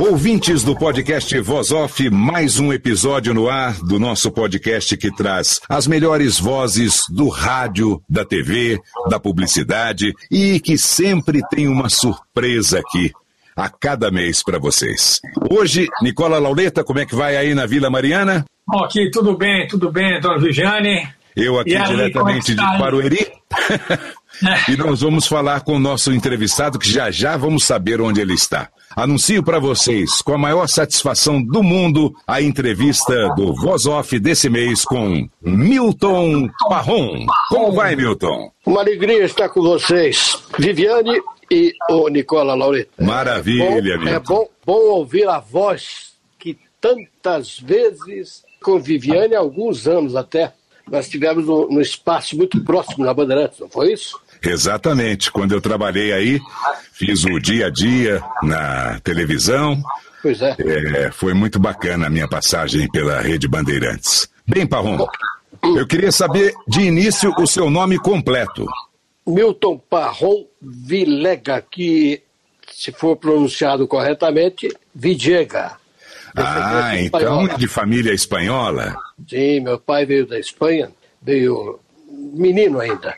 Ouvintes do podcast Voz Off, mais um episódio no ar do nosso podcast que traz as melhores vozes do rádio, da TV, da publicidade e que sempre tem uma surpresa aqui a cada mês para vocês. Hoje, Nicola Lauleta, como é que vai aí na Vila Mariana? Ok, tudo bem, tudo bem, Antônio Vigiane. Eu aqui aí, diretamente de Barueri. e nós vamos falar com o nosso entrevistado, que já já vamos saber onde ele está. Anuncio para vocês, com a maior satisfação do mundo, a entrevista do Voz Off desse mês com Milton Parron. Como vai, Milton? Uma alegria estar com vocês, Viviane e o Nicola Laureta. Maravilha, é bom, Milton. É bom, bom ouvir a voz que tantas vezes, com Viviane, há alguns anos até, nós tivemos um, espaço muito próximo na Bandeirantes, não foi isso? Exatamente. Quando eu trabalhei aí, fiz o dia a dia na televisão. Pois é. é foi muito bacana a minha passagem pela Rede Bandeirantes. Bem, Parrom, eu queria saber de início o seu nome completo. Milton Parrom Vilega, que, se for pronunciado corretamente, Videga. Ah, então é de família espanhola? Sim, meu pai veio da Espanha, veio menino ainda.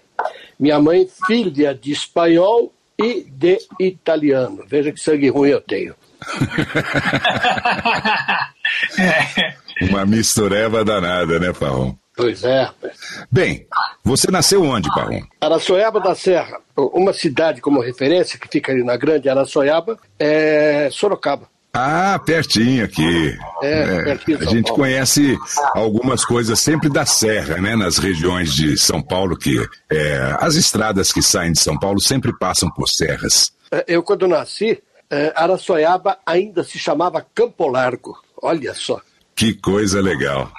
Minha mãe, filha de espanhol e de italiano. Veja que sangue ruim eu tenho. Uma mistureva danada, né, Parrom? Pois é. Bem, você nasceu onde, Parrom? Araçoiaba da Serra, uma cidade como referência que fica ali na Grande Araçoiaba, é Sorocaba. Ah, pertinho aqui. É, é, pertinho a gente Paulo. conhece algumas coisas sempre da Serra, né? Nas regiões de São Paulo, que é, as estradas que saem de São Paulo sempre passam por serras. É, eu, quando nasci, é, Araçoiaba ainda se chamava Campo Largo. Olha só. Que coisa legal.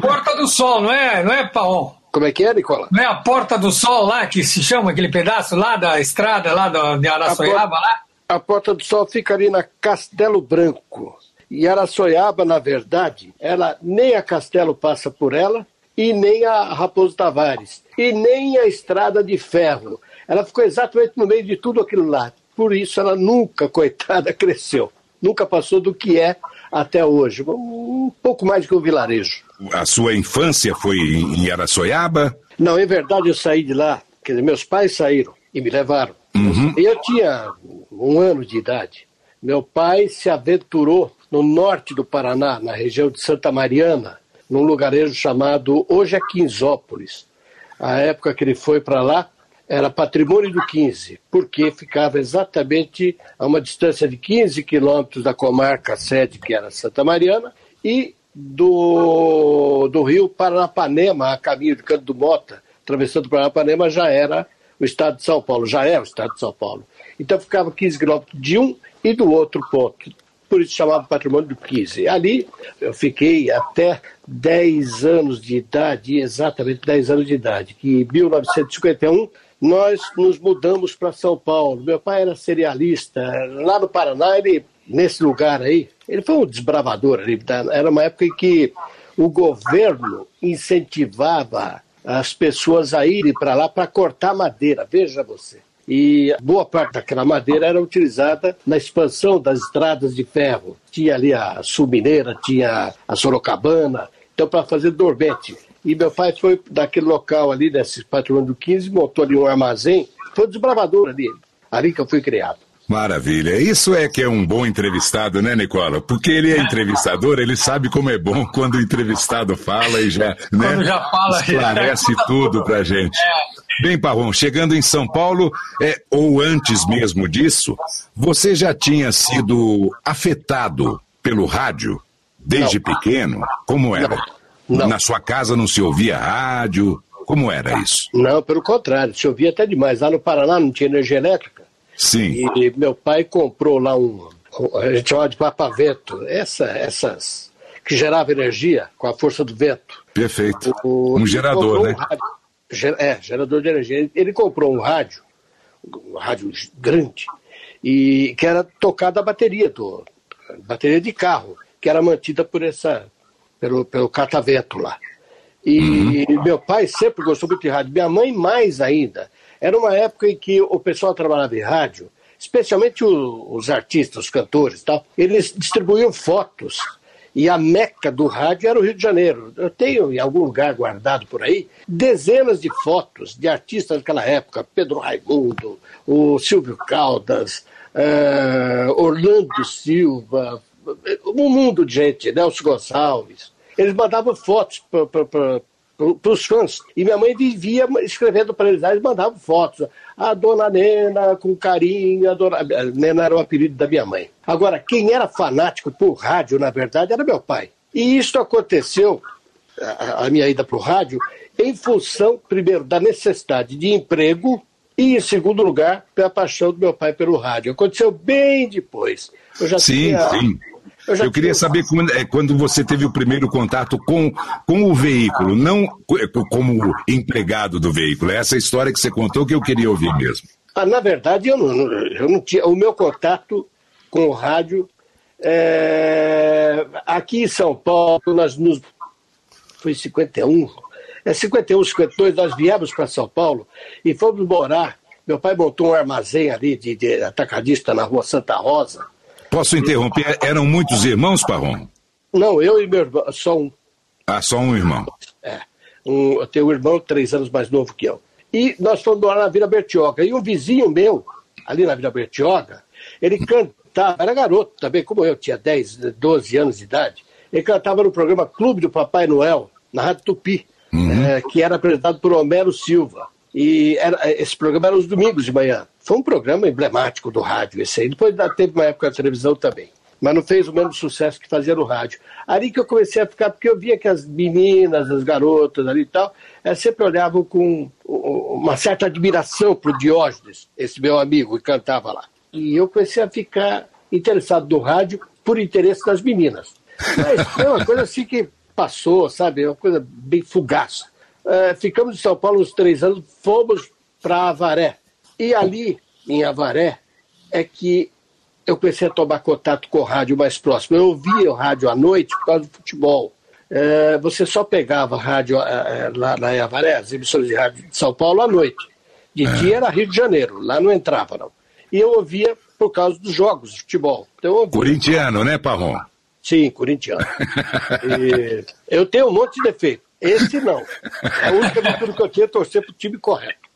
Porta do Sol, não é, não é, Paon? Como é que é, Nicola? Não é a Porta do Sol lá, que se chama aquele pedaço lá da estrada, lá do, de Araçoiaba, lá? A Porta do Sol fica ali na Castelo Branco. E Araçoiaba, na verdade, ela nem a Castelo passa por ela, e nem a Raposo Tavares, e nem a Estrada de Ferro. Ela ficou exatamente no meio de tudo aquilo lá. Por isso ela nunca, coitada, cresceu. Nunca passou do que é até hoje. Um pouco mais que um vilarejo. A sua infância foi em Araçoiaba? Não, em verdade eu saí de lá. Quer dizer, meus pais saíram e me levaram. Uhum. Eu tinha um ano de idade. Meu pai se aventurou no norte do Paraná, na região de Santa Mariana, num lugarejo chamado hoje é Quinzópolis. A época que ele foi para lá era patrimônio do 15, porque ficava exatamente a uma distância de 15 quilômetros da comarca sede, que era Santa Mariana, e do, do rio Paranapanema, a caminho de Canto do Mota, atravessando o Paranapanema, já era o estado de São Paulo, já é o estado de São Paulo. Então ficava 15 quilômetros de um e do outro ponto. Por isso chamava patrimônio do 15. Ali eu fiquei até 10 anos de idade, exatamente 10 anos de idade, que em 1951 nós nos mudamos para São Paulo. Meu pai era cerealista. Lá no Paraná, ele, nesse lugar aí, ele foi um desbravador. Ali, era uma época em que o governo incentivava as pessoas a irem para lá para cortar madeira, veja você. E boa parte daquela madeira era utilizada na expansão das estradas de ferro. Tinha ali a Sul Mineira, tinha a Sorocabana, então para fazer dormente. E meu pai foi daquele local ali, desse patrimônio do 15, montou ali um armazém, foi um desbravador ali, ali que eu fui criado. Maravilha. Isso é que é um bom entrevistado, né, Nicola? Porque ele é entrevistador, ele sabe como é bom quando o entrevistado fala e já, né, já fala, esclarece já... tudo pra gente. É. Bem, Parrom, chegando em São Paulo, é, ou antes mesmo disso, você já tinha sido afetado pelo rádio desde não. pequeno? Como era? Não. Não. Na sua casa não se ouvia rádio? Como era isso? Não, pelo contrário, se ouvia até demais. Lá no Paraná não tinha energia elétrica. Sim. E meu pai comprou lá um, a gente chama de papavento, essa, essas que gerava energia com a força do vento. Perfeito. O, um gerador, né? Um rádio, é, gerador de energia. Ele comprou um rádio, um rádio grande, e que era tocado a bateria do bateria de carro, que era mantida por essa pelo, pelo catavento lá. E uhum. meu pai sempre gostou muito de rádio, minha mãe mais ainda. Era uma época em que o pessoal trabalhava em rádio, especialmente os artistas, os cantores tal, eles distribuíam fotos. E a meca do rádio era o Rio de Janeiro. Eu tenho em algum lugar guardado por aí dezenas de fotos de artistas daquela época: Pedro Raimundo, o Silvio Caldas, uh, Orlando Silva, um mundo de gente, Nelson Gonçalves. Eles mandavam fotos para para os fãs. E minha mãe vivia escrevendo para eles, eles mandavam fotos. A dona Nena, com carinho, a dona a Nena era o apelido da minha mãe. Agora, quem era fanático por rádio, na verdade, era meu pai. E isso aconteceu, a, a minha ida para o rádio, em função, primeiro, da necessidade de emprego e, em segundo lugar, pela paixão do meu pai pelo rádio. Aconteceu bem depois. Eu já sim, tinha, sim eu, eu queria saber quando, é, quando você teve o primeiro contato com, com o veículo, não é, como empregado do veículo. É essa história que você contou que eu queria ouvir mesmo. Ah, na verdade, eu não, eu não tinha. O meu contato com o rádio. É, aqui em São Paulo, nós nos. Foi 51. É 51, 52, nós viemos para São Paulo e fomos morar. Meu pai montou um armazém ali de, de atacadista na rua Santa Rosa. Posso interromper? Eram muitos irmãos, Parrom? Não, eu e meu irmão, só um. Ah, só um irmão. É. Um, eu tenho um irmão três anos mais novo que eu. E nós fomos morar na Vila Bertioga. E um vizinho meu, ali na Vila Bertioga, ele cantava, era garoto também, como eu, tinha 10, 12 anos de idade. Ele cantava no programa Clube do Papai Noel, na Rádio Tupi, uhum. é, que era apresentado por Homero Silva. E era, esse programa era os domingos de manhã. Foi um programa emblemático do rádio, esse aí. Depois teve uma época da televisão também. Mas não fez o mesmo sucesso que fazia no rádio. Ali que eu comecei a ficar, porque eu via que as meninas, as garotas ali e tal, é, sempre olhavam com uma certa admiração para o Diógenes, esse meu amigo que cantava lá. E eu comecei a ficar interessado no rádio por interesse das meninas. Mas foi uma coisa assim que passou, sabe? Uma coisa bem fugaz. É, ficamos em São Paulo uns três anos, fomos para Avaré, e ali, em Avaré, é que eu comecei a tomar contato com o rádio mais próximo. Eu ouvia o rádio à noite por causa do futebol. É, você só pegava rádio é, é lá na Avaré, as emissoras de rádio de São Paulo à noite. De é. dia era Rio de Janeiro, lá não entrava, não. E eu ouvia por causa dos jogos de futebol. Então, Corintiano, né, Parrom? Sim, corintiano. eu tenho um monte de defeito. Esse não. A única virtude que eu tinha é torcer para o time correto.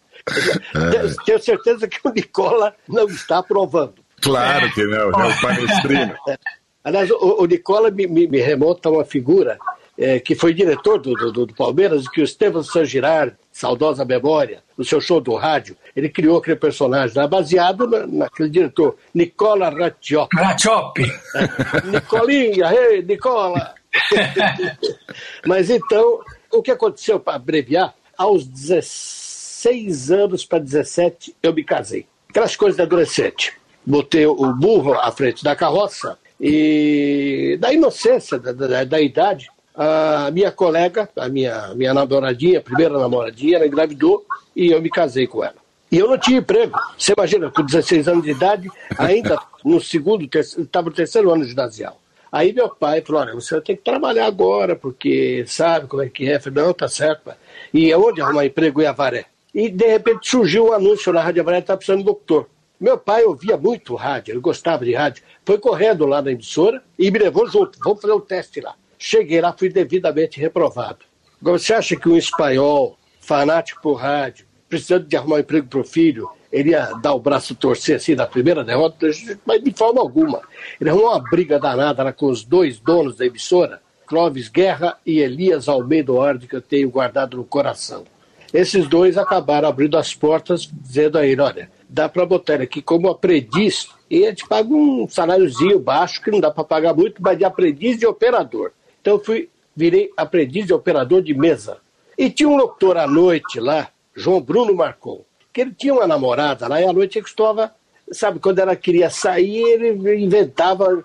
É. Tenho certeza que o Nicola não está aprovando. Claro que não, é o palestrino. É. Aliás, o, o Nicola me, me, me, remonta a uma figura é, que foi diretor do, do, do Palmeiras, que o Estevam San Girard, saudosa memória, no seu show do rádio, ele criou aquele personagem lá, baseado na, naquele diretor, Nicola Rattioppi. Rattioppi! É. Nicolinha, ei, Nicola! Mas então, o que aconteceu, para abreviar, aos 16 16 anos para 17, eu me casei. Aquelas coisas de adolescente. Botei o burro à frente da carroça e, da inocência, da, da, da idade, a minha colega, a minha, minha namoradinha, primeira namoradinha, ela engravidou e eu me casei com ela. E eu não tinha emprego. Você imagina, com 16 anos de idade, ainda no segundo, estava no terceiro ano ginasial. Aí meu pai falou: olha, você tem que trabalhar agora, porque sabe como é que é. Eu falei: não, tá certo. Pai. E onde arrumar emprego em Avaré? e de repente surgiu um anúncio na Rádio Avaré, estava precisando de doutor. Meu pai ouvia muito rádio, ele gostava de rádio. Foi correndo lá na emissora e me levou junto. Vamos fazer um teste lá. Cheguei lá, fui devidamente reprovado. Você acha que um espanhol, fanático por rádio, precisando de arrumar um emprego para o filho, ele ia dar o braço torcer assim na primeira derrota, mas de forma alguma. Ele arrumou uma briga danada lá com os dois donos da emissora, Clóvis Guerra e Elias Almeida Orde, que eu tenho guardado no coração. Esses dois acabaram abrindo as portas, dizendo a ele: olha, dá para botar ele aqui como aprendiz e a gente paga um saláriozinho baixo, que não dá para pagar muito, mas de aprendiz de operador. Então eu fui, virei aprendiz de operador de mesa. E tinha um locutor à noite lá, João Bruno Marcon, que ele tinha uma namorada lá e à noite ele costumava, sabe, quando ela queria sair, ele inventava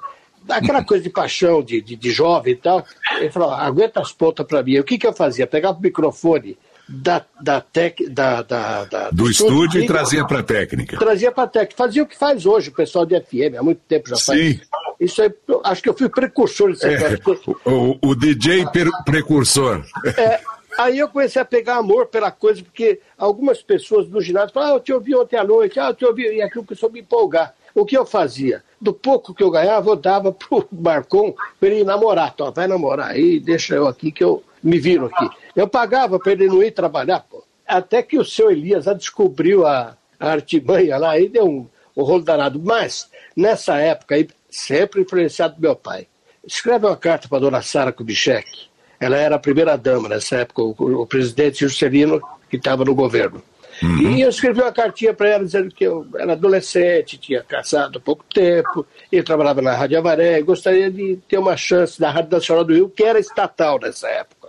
aquela coisa de paixão, de, de, de jovem e tal. Ele falou, aguenta as pontas para mim. O que, que eu fazia? Pegava o microfone da, da, tec, da, da, da do, do, estúdio, e trazia para a técnica. Trazia para a técnica. Fazia o que faz hoje o pessoal de FM, há muito tempo já faz. Sim. Isso aí, acho que eu fui precursor desse é, o, o, DJ precursor. É, aí eu comecei a pegar amor pela coisa, porque algumas pessoas do ginásio falavam, ah, eu te ouvi ontem à noite, ah, eu te ouvi, e aquilo começou a me empolgar. O que eu fazia? Do pouco que eu ganhava, eu dava pro Marcon para ele namorar. Então, vai namorar aí, deixa eu aqui que eu me viro aqui. Eu pagava para ele não ir trabalhar, pô. Até que o seu Elias descobriu a, a artimanha lá e deu um, um rolo danado. Mas, nessa época, aí, sempre influenciado do meu pai, escreve uma carta para dona Sara Kubitschek. Ela era a primeira dama nessa época, o, o presidente Juscelino, que estava no governo. Uhum. E eu escrevi uma cartinha para ela dizendo que eu era adolescente, tinha casado há pouco tempo, e trabalhava na Rádio Avaré, e gostaria de ter uma chance na Rádio Nacional do Rio, que era estatal nessa época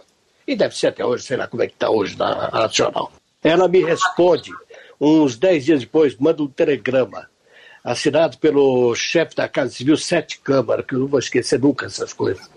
e deve ser até hoje, sei lá como é que está hoje na Nacional. Ela me responde, uns dez dias depois, manda um telegrama, assinado pelo chefe da Casa Civil Sete Câmara, que eu não vou esquecer nunca essas coisas.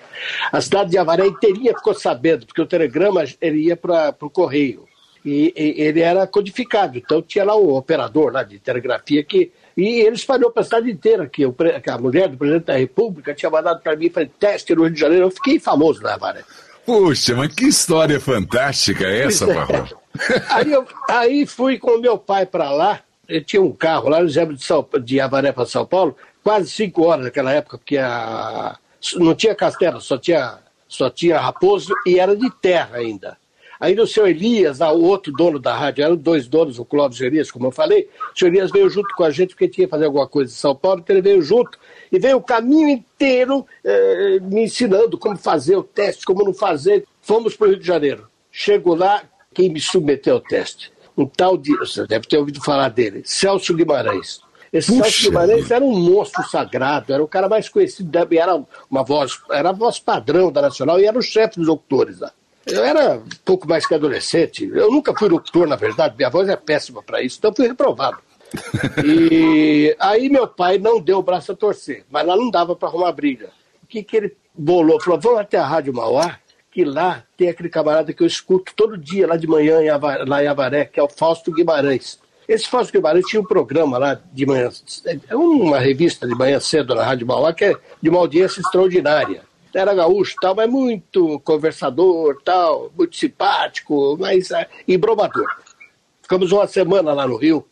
A cidade de Avaré inteirinha ficou sabendo, porque o telegrama ele ia para o correio. E, e, ele era codificado, então tinha lá um operador lá de telegrafia que. E ele espalhou para a cidade inteira que, o, que a mulher do presidente da República tinha mandado para mim para teste no Rio de Janeiro. Eu fiquei famoso na Avaré. Puxa, mas que história fantástica é essa, Barro? aí, eu, aí fui com meu pai para lá, ele tinha um carro lá no Zé de, São, de Avaré para São Paulo, quase cinco horas naquela época, porque a, não tinha castelo, só tinha, só tinha raposo e era de terra ainda. Aí o seu Elias, o outro dono da rádio, eram dois donos, o Clóvis Elias, como eu falei. O seu Elias veio junto com a gente porque tinha que fazer alguma coisa em São Paulo, então ele veio junto e veio o caminho inteiro eh, me ensinando como fazer o teste, como não fazer. Fomos para o Rio de Janeiro. Chego lá, quem me submeteu ao teste? Um tal de, você deve ter ouvido falar dele, Celso Guimarães. Esse Puxa Celso Guimarães era um monstro sagrado, era o cara mais conhecido, era uma voz, era a voz padrão da Nacional e era o chefe dos doutores lá. Eu era um pouco mais que adolescente. Eu nunca fui locutor, na verdade. Minha voz é péssima para isso, então fui reprovado. E aí meu pai não deu o braço a torcer, mas lá não dava para arrumar briga. O que, que ele bolou? Falou: vamos até a Rádio Mauá, que lá tem aquele camarada que eu escuto todo dia, lá de manhã, em Avaré, lá em Avaré, que é o Fausto Guimarães. Esse Fausto Guimarães tinha um programa lá de manhã, é uma revista de manhã cedo na Rádio Mauá, que é de uma audiência extraordinária era gaúcho tal, mas muito conversador, tal, muito simpático, mas é. Ficamos uma semana lá no Rio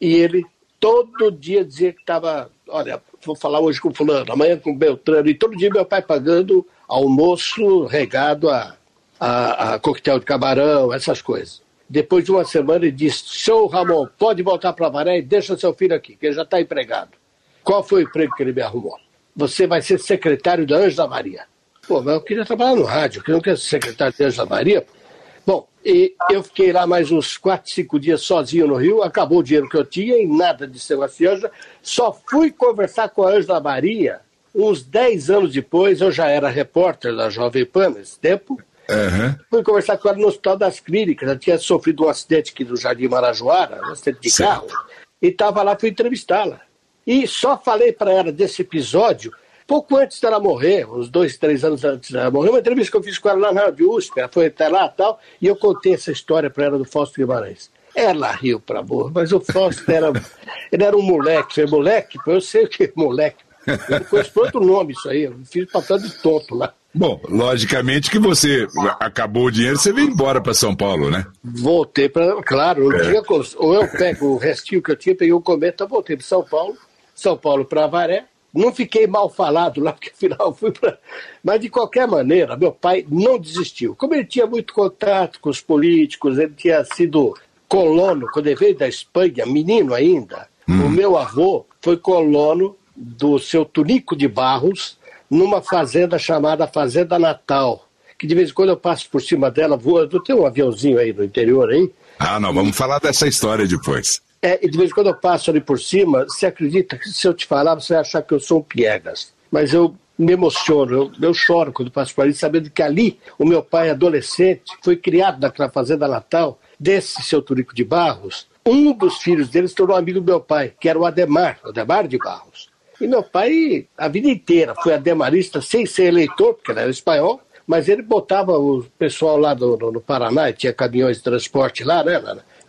e ele todo dia dizia que estava, olha, vou falar hoje com fulano, amanhã com Beltrano, e todo dia meu pai pagando almoço regado a, a, a coquetel de camarão, essas coisas. Depois de uma semana ele disse, seu Ramon, pode voltar para Varé e deixa seu filho aqui, que ele já está empregado. Qual foi o emprego que ele me arrumou? você vai ser secretário da Ângela Maria. Pô, mas eu queria trabalhar no rádio, eu não quero ser secretário da Ângela Maria. Bom, e eu fiquei lá mais uns 4, 5 dias sozinho no Rio, acabou o dinheiro que eu tinha e nada de ser Ângela. Só fui conversar com a Ângela Maria uns 10 anos depois, eu já era repórter da Jovem Pan nesse tempo. Uhum. Fui conversar com ela no Hospital das Clínicas, ela tinha sofrido um acidente aqui no Jardim Marajoara, um acidente de certo. carro, e estava lá, fui entrevistá-la. E só falei para ela desse episódio pouco antes dela morrer, uns dois, três anos antes dela morrer, uma entrevista que eu fiz com ela lá na Rádio USP, ela foi até lá e tal, e eu contei essa história para ela do Fausto Guimarães. Ela riu pra burra, mas o Fausto era, ele era um moleque, foi moleque, eu sei o que é moleque, eu conheço por outro nome isso aí, eu fiz papel de tonto lá. Bom, logicamente que você acabou o dinheiro, você veio embora para São Paulo, né? Voltei para, claro, é. tinha, ou eu pego o restinho que eu tinha, peguei o um cometa, voltei para São Paulo, são Paulo para Avaré. Não fiquei mal falado lá, porque afinal fui para. Mas de qualquer maneira, meu pai não desistiu. Como ele tinha muito contato com os políticos, ele tinha sido colono, quando ele veio da Espanha, menino ainda, hum. o meu avô foi colono do seu Tunico de Barros, numa fazenda chamada Fazenda Natal, que de vez em quando eu passo por cima dela, voa, tem um aviãozinho aí no interior aí. Ah, não, vamos falar dessa história depois. É, e de vez em quando eu passo ali por cima, você acredita que se eu te falar, você vai achar que eu sou um piegas. Mas eu me emociono, eu, eu choro quando passo por ali, sabendo que ali o meu pai, adolescente, foi criado naquela fazenda natal, desse seu Turico de Barros. Um dos filhos dele se tornou amigo do meu pai, que era o Ademar, o Ademar de Barros. E meu pai, a vida inteira, foi ademarista sem ser eleitor, porque ele era espanhol, mas ele botava o pessoal lá do, no, no Paraná, tinha caminhões de transporte lá, né,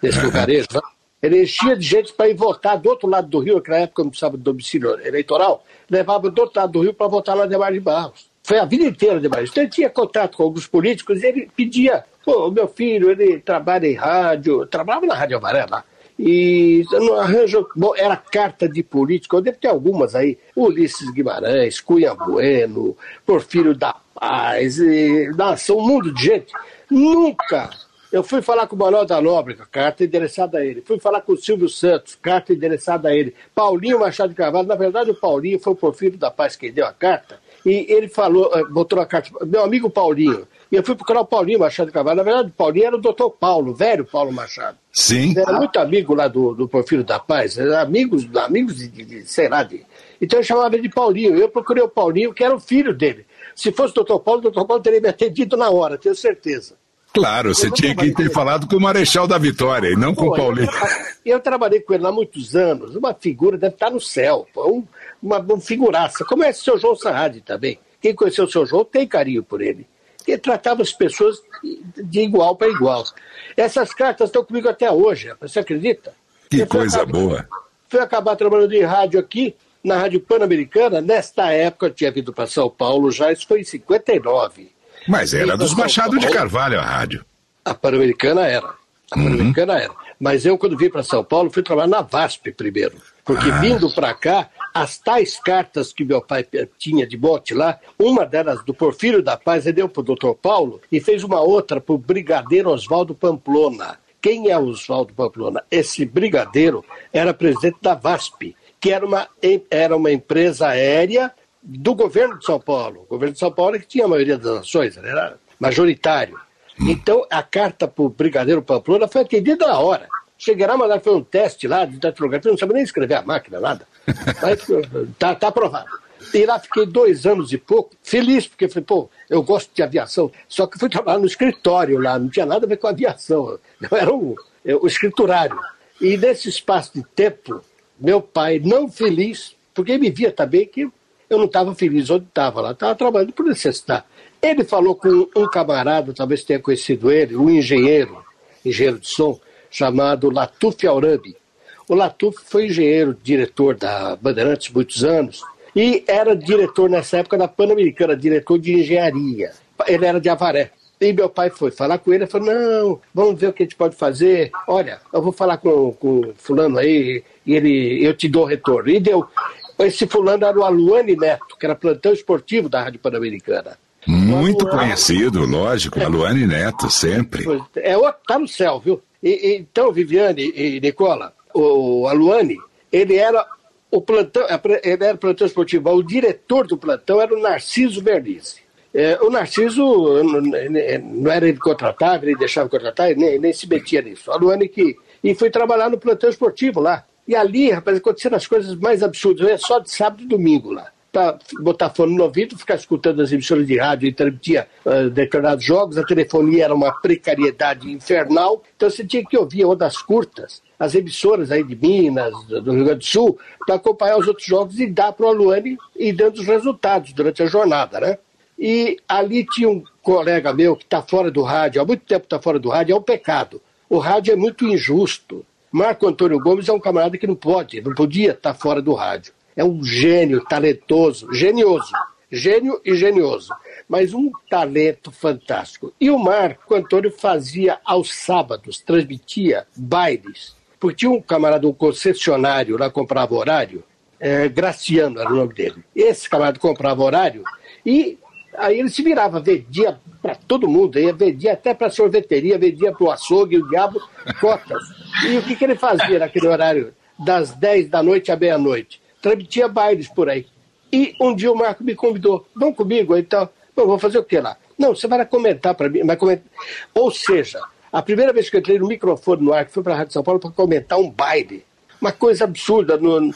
nesse lugarejo lá. Ele enchia de gente para ir votar do outro lado do Rio, naquela época não precisava de domicílio eleitoral, levava do outro lado do Rio para votar lá Ademar de Barros. Foi a vida inteira de Barros. Então ele tinha contato com alguns políticos e ele pedia, pô, meu filho, ele trabalha em rádio, trabalhava na Rádio Amarela, e não arranjo. Bom, era carta de político, eu devo ter algumas aí. Ulisses Guimarães, Cunha Bueno, Porfírio da Paz, e, nossa, um mundo de gente. Nunca. Eu fui falar com o Manuel da Nóbrega, carta endereçada a ele. Fui falar com o Silvio Santos, carta endereçada a ele. Paulinho Machado de Carvalho, na verdade o Paulinho foi o Porfírio da Paz quem deu a carta. E ele falou, eh, botou a carta, meu amigo Paulinho, e eu fui procurar o Paulinho Machado de Carvalho. Na verdade, o Paulinho era o doutor Paulo, velho Paulo Machado. Sim. Ele era muito amigo lá do, do Porfírio da Paz, amigos, amigos de, de, de, sei lá, de... Então eu chamava ele de Paulinho. Eu procurei o Paulinho, que era o filho dele. Se fosse o doutor Paulo, o doutor Paulo teria me atendido na hora, tenho certeza. Claro, você tinha que ter falado com o Marechal da Vitória e não com o Paulinho. Eu, eu, trabalhei com ele há muitos anos, uma figura, deve estar no céu, um, uma, uma figuraça. Como é o seu João Sarradi também. Quem conheceu o seu João tem carinho por ele que tratava as pessoas de igual para igual. Essas cartas estão comigo até hoje, você acredita? Que coisa acabar, boa. Fui acabar trabalhando em rádio aqui, na Rádio Pan-Americana, nesta época eu tinha vindo para São Paulo já, isso foi em 59. Mas era dos Machado de Carvalho a rádio. A Pan-Americana era. A uhum. Pan-Americana era. Mas eu, quando vim para São Paulo, fui trabalhar na VASP primeiro. Porque ah. vindo para cá, as tais cartas que meu pai tinha de bote lá, uma delas do Porfírio da Paz, ele deu para o doutor Paulo e fez uma outra para o brigadeiro Oswaldo Pamplona. Quem é Oswaldo Pamplona? Esse brigadeiro era presidente da VASP, que era uma, era uma empresa aérea do governo de São Paulo. O governo de São Paulo é que tinha a maioria das ações, era majoritário. Hum. Então, a carta para o brigadeiro Pamplona foi atendida na hora. Cheguei lá, mandaram fazer um teste lá de datilografia, não sabia nem escrever a máquina, nada. Mas tá, tá aprovado. E lá fiquei dois anos e pouco, feliz, porque falei, pô, eu gosto de aviação. Só que fui trabalhar no escritório lá, não tinha nada a ver com aviação. Eu era o, o escriturário. E nesse espaço de tempo, meu pai, não feliz, porque ele me via também que eu não estava feliz onde estava lá, estava trabalhando por necessidade. Ele falou com um camarada, talvez tenha conhecido ele, um engenheiro, engenheiro de som, chamado Latuf Aurabi. O Latuf foi engenheiro, diretor da Bandeirantes muitos anos e era diretor nessa época da Pan-Americana, diretor de engenharia. Ele era de Avaré. E meu pai foi falar com ele, e falou, não, vamos ver o que a gente pode fazer. Olha, eu vou falar com, com fulano aí, e ele, eu te dou retorno. E deu. Esse fulano era o Aluane Neto, que era plantão esportivo da Rádio Pan-Americana. Muito conhecido, lógico, é. Aluane Neto, sempre. É, tá no céu, viu? E, então, Viviane e Nicola, o Aluane, ele era o plantão, ele era plantão esportivo, o diretor do plantão era o Narciso Bernice. É, o Narciso não era ele contratava, ele deixava contratar, nem, nem se metia nisso. A Luane que. E foi trabalhar no plantão esportivo lá. E ali, rapaz, aconteceram as coisas mais absurdas. É só de sábado e domingo lá para botar fone no ouvido, ficar escutando as emissoras de rádio e uh, determinados jogos. A telefonia era uma precariedade infernal, então você tinha que ouvir ondas curtas, as emissoras aí de Minas, do Rio Grande do Sul, para acompanhar os outros jogos e dar para o Aluane e dando os resultados durante a jornada, né? E ali tinha um colega meu que está fora do rádio, há muito tempo está fora do rádio, é um pecado. O rádio é muito injusto. Marco Antônio Gomes é um camarada que não pode, não podia estar tá fora do rádio é um gênio talentoso, genioso, gênio e genioso, mas um talento fantástico. E o Marco Antônio fazia aos sábados, transmitia bailes, porque tinha um camarada, um concessionário lá comprava horário, é, Graciano era o nome dele. Esse camarada comprava horário e Aí ele se virava, vendia para todo mundo, ia, vendia até para sorveteria, vendia para o açougue, o diabo, cotas. E o que, que ele fazia naquele horário, das 10 da noite à meia-noite? Transmitia bailes por aí. E um dia o Marco me convidou, vamos comigo, então, Bom, vou fazer o que lá? Não, você vai comentar para mim, vai comentar. Ou seja, a primeira vez que eu entrei no microfone no ar, que foi para a Rádio São Paulo para comentar um baile, uma coisa absurda, no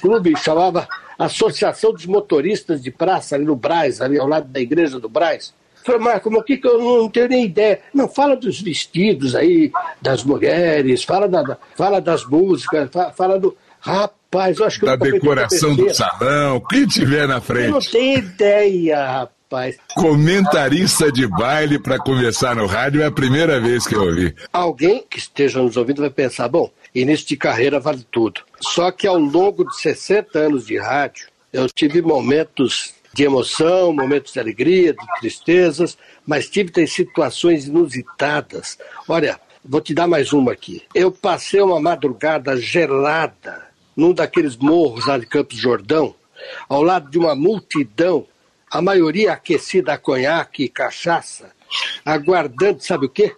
clube chamava Associação dos Motoristas de Praça, ali no Braz, ali ao lado da igreja do Braz. Falei, Marco, mas o que, que eu não tenho nem ideia? Não, fala dos vestidos aí, das mulheres, fala, da, fala das músicas, fala, fala do. Rapaz, eu acho que Da decoração do salão, o que tiver na frente. Eu não tenho ideia, rapaz. Comentarista de baile para conversar no rádio é a primeira vez que eu ouvi. Alguém que esteja nos ouvindo vai pensar, bom, início de carreira vale tudo. Só que ao longo de 60 anos de rádio, eu tive momentos de emoção, momentos de alegria, de tristezas, mas tive tem situações inusitadas. Olha, vou te dar mais uma aqui. Eu passei uma madrugada gelada num daqueles morros lá de Campos Jordão, ao lado de uma multidão, a maioria aquecida a conhaque e cachaça, aguardando, sabe o quê?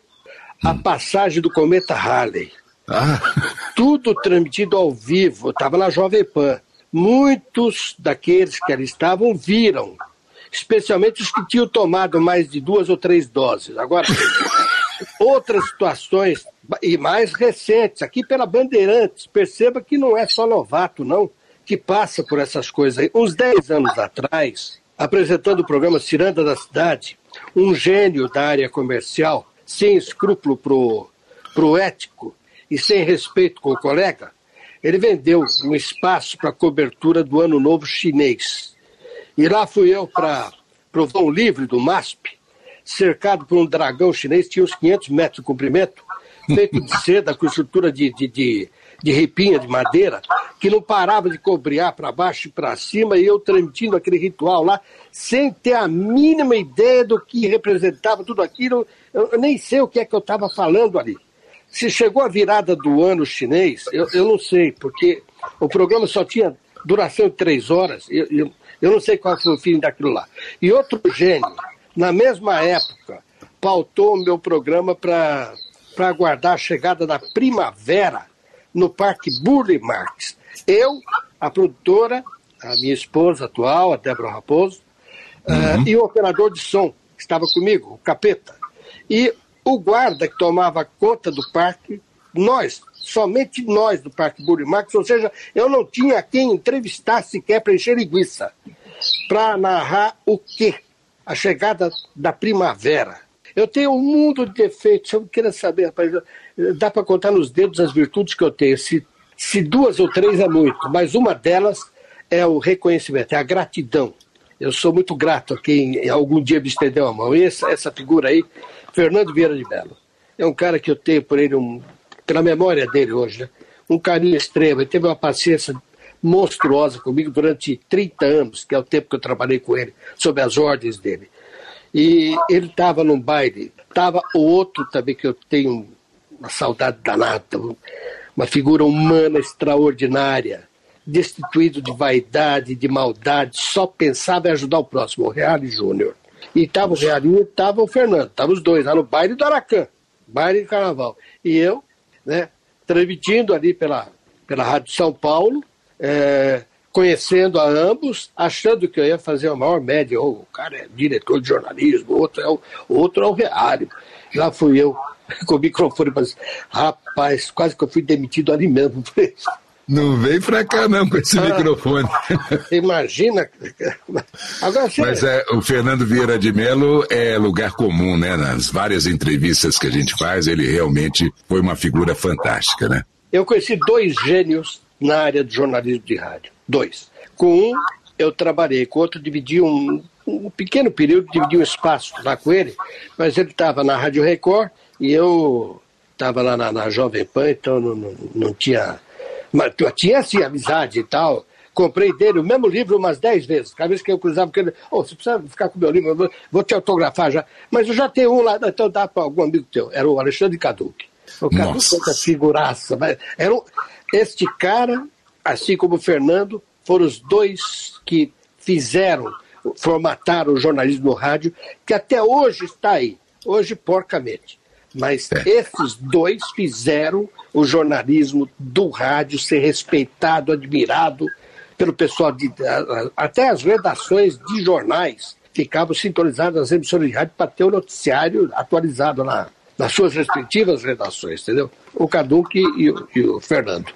A passagem do cometa Halley. Ah. Tudo transmitido ao vivo, estava na Jovem Pan. Muitos daqueles que ali estavam viram, especialmente os que tinham tomado mais de duas ou três doses. Agora, outras situações, e mais recentes, aqui pela Bandeirantes, perceba que não é só novato, não, que passa por essas coisas aí. Uns 10 anos atrás, apresentando o programa Ciranda da Cidade, um gênio da área comercial, sem escrúpulo pro, pro ético, e sem respeito com o colega, ele vendeu um espaço para cobertura do Ano Novo Chinês. E lá fui eu para provar um livre do MASP, cercado por um dragão chinês, tinha uns 500 metros de comprimento, feito de seda, com estrutura de, de, de, de ripinha de madeira, que não parava de cobrear para baixo e para cima, e eu transmitindo aquele ritual lá, sem ter a mínima ideia do que representava tudo aquilo, eu nem sei o que é que eu estava falando ali. Se chegou a virada do ano chinês, eu, eu não sei, porque o programa só tinha duração de três horas, eu, eu, eu não sei qual foi o fim daquilo lá. E outro gênio, na mesma época, pautou o meu programa para aguardar a chegada da primavera no Parque Burle Marx. Eu, a produtora, a minha esposa atual, a Débora Raposo, uhum. uh, e o operador de som, que estava comigo, o Capeta. E o guarda que tomava conta do parque, nós, somente nós do Parque Burimax, ou seja, eu não tinha quem entrevistar sequer para encher linguiça, para narrar o quê? A chegada da primavera. Eu tenho um mundo de defeitos, eu queria saber, rapaz, dá para contar nos dedos as virtudes que eu tenho. Se, se duas ou três é muito, mas uma delas é o reconhecimento, é a gratidão. Eu sou muito grato a quem algum dia me estendeu a mão. E essa, essa figura aí Fernando Vieira de Mello. É um cara que eu tenho por ele, um, pela memória dele hoje, né? um carinho extremo. Ele teve uma paciência monstruosa comigo durante 30 anos, que é o tempo que eu trabalhei com ele, sob as ordens dele. E ele estava num baile, estava o outro também que eu tenho uma saudade danada, uma figura humana extraordinária, destituído de vaidade, de maldade, só pensava em ajudar o próximo, o Reale Júnior. E tava o Realinho e tava o Fernando. Tava os dois lá no baile do Aracan, baile de carnaval. E eu, né, transmitindo ali pela, pela Rádio São Paulo, é, conhecendo a ambos, achando que eu ia fazer a maior média. Oh, o cara é diretor de jornalismo, outro é o, outro é o Reário. Lá fui eu, com o microfone, mas, rapaz, quase que eu fui demitido ali mesmo. Não vem pra cá não com esse ah, microfone. Imagina. Agora, Mas é, o Fernando Vieira de Mello é lugar comum, né? Nas várias entrevistas que a gente faz, ele realmente foi uma figura fantástica, né? Eu conheci dois gênios na área de jornalismo de rádio. Dois. Com um, eu trabalhei, com outro, dividi um, um pequeno período, dividi um espaço lá com ele, mas ele estava na Rádio Record e eu estava lá na, na Jovem Pan, então não, não, não tinha mas eu tinha assim, amizade e tal. Comprei dele o mesmo livro umas dez vezes. Cada vez que eu cruzava com ele, oh, você precisa ficar com o meu livro, vou, vou, te autografar já. Mas eu já tenho um lá, então dá para algum amigo teu. Era o Alexandre Caduque. O Caduque é figuraça. Mas era um, este cara, assim como o Fernando, foram os dois que fizeram formataram o jornalismo no rádio, que até hoje está aí, hoje porcamente. Mas é. esses dois fizeram o jornalismo do rádio ser respeitado, admirado pelo pessoal, de, até as redações de jornais ficavam sintonizadas nas emissoras de rádio para ter o noticiário atualizado na, nas suas respectivas redações, entendeu? O Caduque e, o, e o Fernando.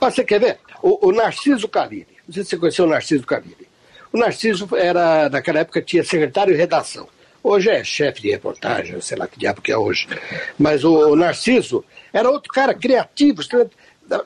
Você quer ver? O, o Narciso Calini, não sei se você conheceu o Narciso Calini. O Narciso era, naquela época, tinha secretário de redação. Hoje é chefe de reportagem, sei lá que diabo que é hoje. Mas o, o Narciso era outro cara criativo,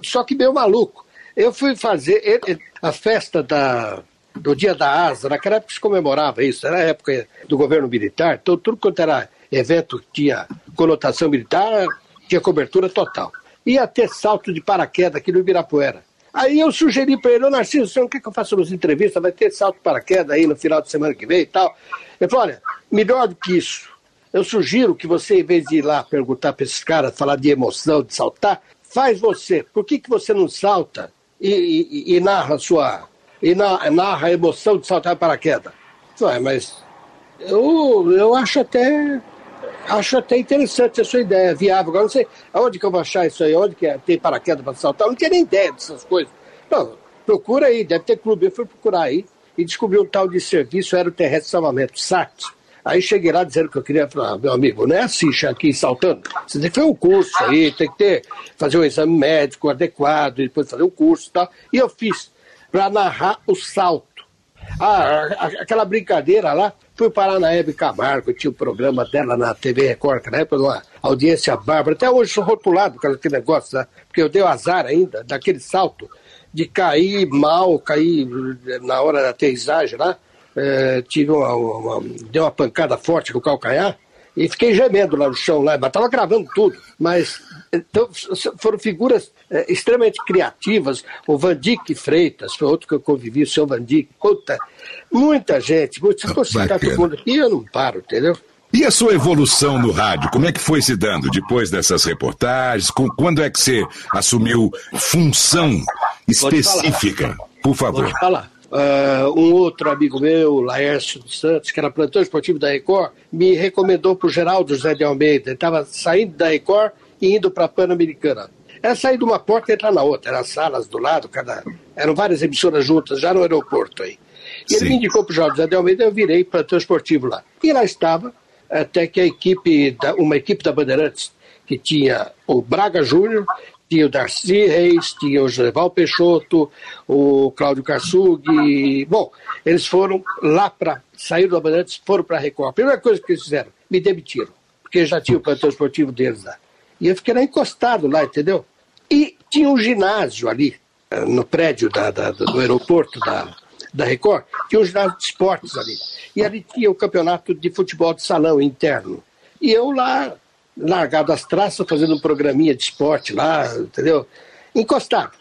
só que meio maluco. Eu fui fazer ele, a festa da, do Dia da Asa, naquela época se comemorava isso, era a época do governo militar, então tudo quanto era evento que tinha conotação militar, tinha cobertura total. Ia ter salto de paraquedas aqui no Ibirapuera. Aí eu sugeri para ele, ô Narciso, você não quer que eu faça umas entrevistas? Vai ter salto de paraquedas aí no final de semana que vem e tal. Ele falou, olha, melhor do que isso, eu sugiro que você, em vez de ir lá perguntar para esses caras, falar de emoção, de saltar, faz você. Por que, que você não salta e, e, e narra sua. e narra a emoção de saltar paraquedas? Falei, mas eu, eu acho até. Acho até interessante a sua ideia, viável. Agora não sei aonde que eu vou achar isso aí, onde que é, tem paraquedas para saltar. Eu não tinha nem ideia dessas coisas. Não, procura aí, deve ter clube. Eu fui procurar aí e descobri um tal de serviço aeroterrestre de salvamento, SAT Aí cheguei lá dizendo que eu queria falar, meu amigo, não é assim, aqui saltando. Você tem que fazer um curso aí, tem que ter, fazer um exame médico adequado, depois fazer um curso e tal. E eu fiz, para narrar o salto. Ah, aquela brincadeira lá, fui parar na Hebe Camargo, tinha o um programa dela na TV Record, na época uma audiência bárbara. Até hoje sou rotulado com aquele negócio, né? porque eu dei o azar ainda daquele salto de cair mal, cair na hora da aterrissagem lá é, tive uma, uma, deu uma pancada forte com o calcanhar e fiquei gemendo lá no chão, lá, mas estava gravando tudo. Mas então, foram figuras é, extremamente criativas. O Vandic Freitas foi outro que eu convivi, o seu Vandic. Puta, muita gente. Se for citar todo mundo aqui, eu não paro, entendeu? E a sua evolução no rádio, como é que foi se dando depois dessas reportagens? Quando é que você assumiu função específica? Por favor. Pode falar. Uh, um outro amigo meu, Laércio dos Santos, que era plantão esportivo da Record, me recomendou para o Geraldo José de Almeida. Ele estava saindo da Record e indo para a Pan-Americana. Era sair de uma porta e entrar na outra. Eram salas do lado, cada... eram várias emissoras juntas, já no aeroporto aí. E ele me indicou para o José de Almeida eu virei plantão esportivo lá. E lá estava, até que a equipe, da, uma equipe da Bandeirantes, que tinha o Braga Júnior, tinha o Darcy Reis, tinha o José Peixoto, o Cláudio Karsug. Bom, eles foram lá para. saíram da Bandeirantes, foram para a Record. A primeira coisa que eles fizeram, me demitiram, porque já tinha o plantão esportivo deles lá. E eu fiquei lá encostado lá, entendeu? E tinha um ginásio ali, eh, no prédio da, da, do aeroporto da, da Record, tinha um ginásio de esportes ali. E ali tinha o campeonato de futebol de salão interno. E eu lá largado as traças, fazendo um programinha de esporte lá, entendeu? Encostado.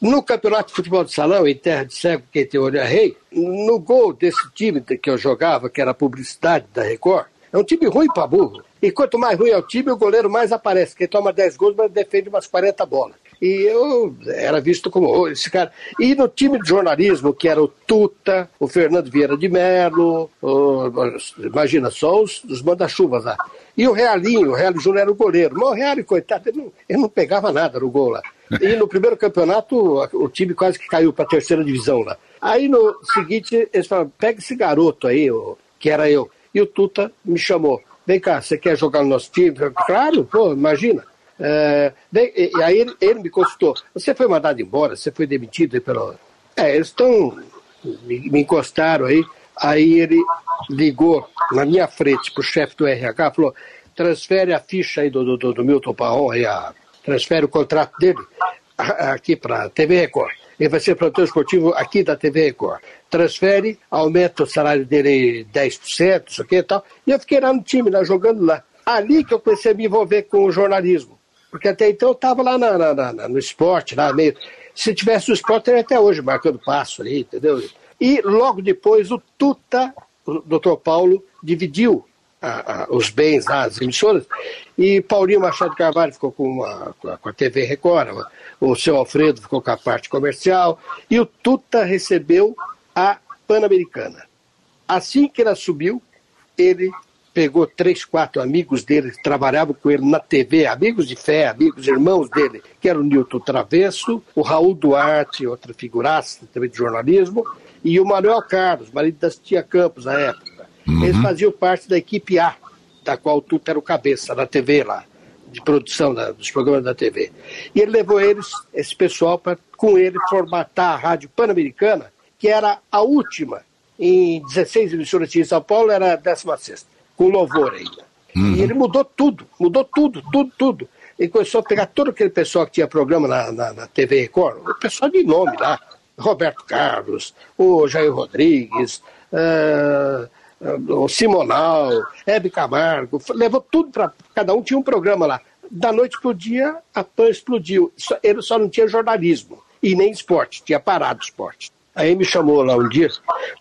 No campeonato de futebol de salão, em Terra de Cego, quem tem olho é rei, no gol desse time que eu jogava, que era a publicidade da Record, é um time ruim para burro. E quanto mais ruim é o time, o goleiro mais aparece. Quem toma 10 gols, mas defende umas 40 bolas. E eu era visto como esse cara. E no time de jornalismo, que era o Tuta, o Fernando Vieira de Mello, imagina só os, os manda-chuvas lá. E o Realinho, o Realinho Júnior era o goleiro. Mas o Realinho, coitado, ele não, ele não pegava nada no gol lá. E no primeiro campeonato, o time quase que caiu para a terceira divisão lá. Aí no seguinte, eles falaram: pega esse garoto aí, que era eu. E o Tuta me chamou: vem cá, você quer jogar no nosso time? Claro, pô, imagina. É, e, e, aí ele, ele, me consultou: você foi mandado embora, você foi demitido pelo. É, eles estão. Me, me encostaram aí. Aí ele ligou na minha frente para o chefe do RH, falou: transfere a ficha aí do, do, do Milton Paon, aí a, transfere o contrato dele aqui para TV Record. Ele vai ser produtor esportivo aqui da TV Record. Transfere, aumenta o salário dele 10%, isso aqui e tal. E eu fiquei lá no time, lá, jogando lá. Ali que eu comecei a me envolver com o jornalismo. Porque até então eu estava lá na, na, na, no esporte, lá meio. Se tivesse o esporte, eu até hoje marcando passo ali, entendeu? E logo depois o Tuta, o doutor Paulo, dividiu a, a, os bens as emissoras, e Paulinho Machado Carvalho ficou com, uma, com a TV Record, o seu Alfredo ficou com a parte comercial, e o Tuta recebeu a Pan-Americana. Assim que ele assumiu, ele pegou três, quatro amigos dele que trabalhavam com ele na TV, amigos de fé, amigos, irmãos dele, que era o Newton Travesso, o Raul Duarte, outra figuraça também de jornalismo, e o Manuel Carlos, marido da Tia Campos na época. Uhum. Eles faziam parte da equipe A, da qual o Tuto era o cabeça, na TV lá, de produção da, dos programas da TV. E ele levou eles, esse pessoal, para com ele formatar a Rádio Pan-Americana, que era a última em 16 emissoras de São Paulo, era a 16, com louvor ainda. Uhum. E ele mudou tudo, mudou tudo, tudo, tudo. Ele começou a pegar todo aquele pessoal que tinha programa na, na, na TV Record, o pessoal de nome lá, Roberto Carlos, o Jair Rodrigues, uh, o Simonal, Hebe Camargo, levou tudo para. Cada um tinha um programa lá. Da noite para o dia, a PAN explodiu. Ele só não tinha jornalismo e nem esporte, tinha parado o esporte. Aí me chamou lá um dia,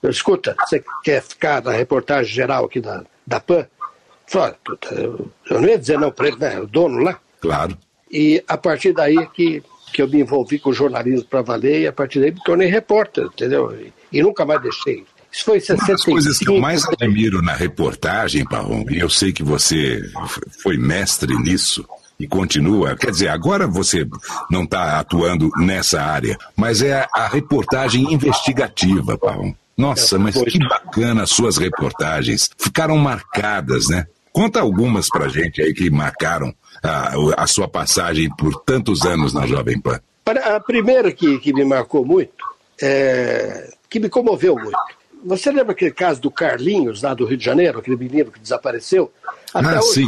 escuta, você quer ficar na reportagem geral aqui da, da PAN? Falei, eu, eu não ia dizer não para ele, né? O dono lá. Claro. E a partir daí que, que eu me envolvi com o jornalismo para valer, e a partir daí me tornei repórter, entendeu? E, e nunca mais deixei. Isso foi 65. Uma das coisas que eu mais admiro na reportagem, Parrom, e eu sei que você foi mestre nisso, e continua. Quer dizer, agora você não está atuando nessa área, mas é a reportagem investigativa, Paulo. Nossa, mas que bacana as suas reportagens. Ficaram marcadas, né? Conta algumas pra gente aí que marcaram a, a sua passagem por tantos anos na Jovem Pan. A primeira que, que me marcou muito, é, que me comoveu muito. Você lembra aquele caso do Carlinhos, lá do Rio de Janeiro, aquele menino que desapareceu? Até ah, hoje, sim.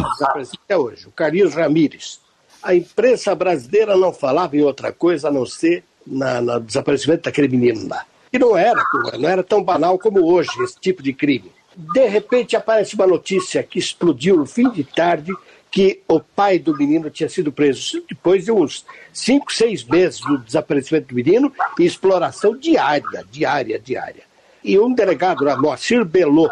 até hoje, o Carlinhos Ramírez. A imprensa brasileira não falava em outra coisa a não ser na, no desaparecimento daquele menino lá. E não era, não era tão banal como hoje esse tipo de crime. De repente aparece uma notícia que explodiu no fim de tarde que o pai do menino tinha sido preso depois de uns cinco, seis meses do desaparecimento do menino e exploração diária, diária, diária. E um delegado, Moacir Belot,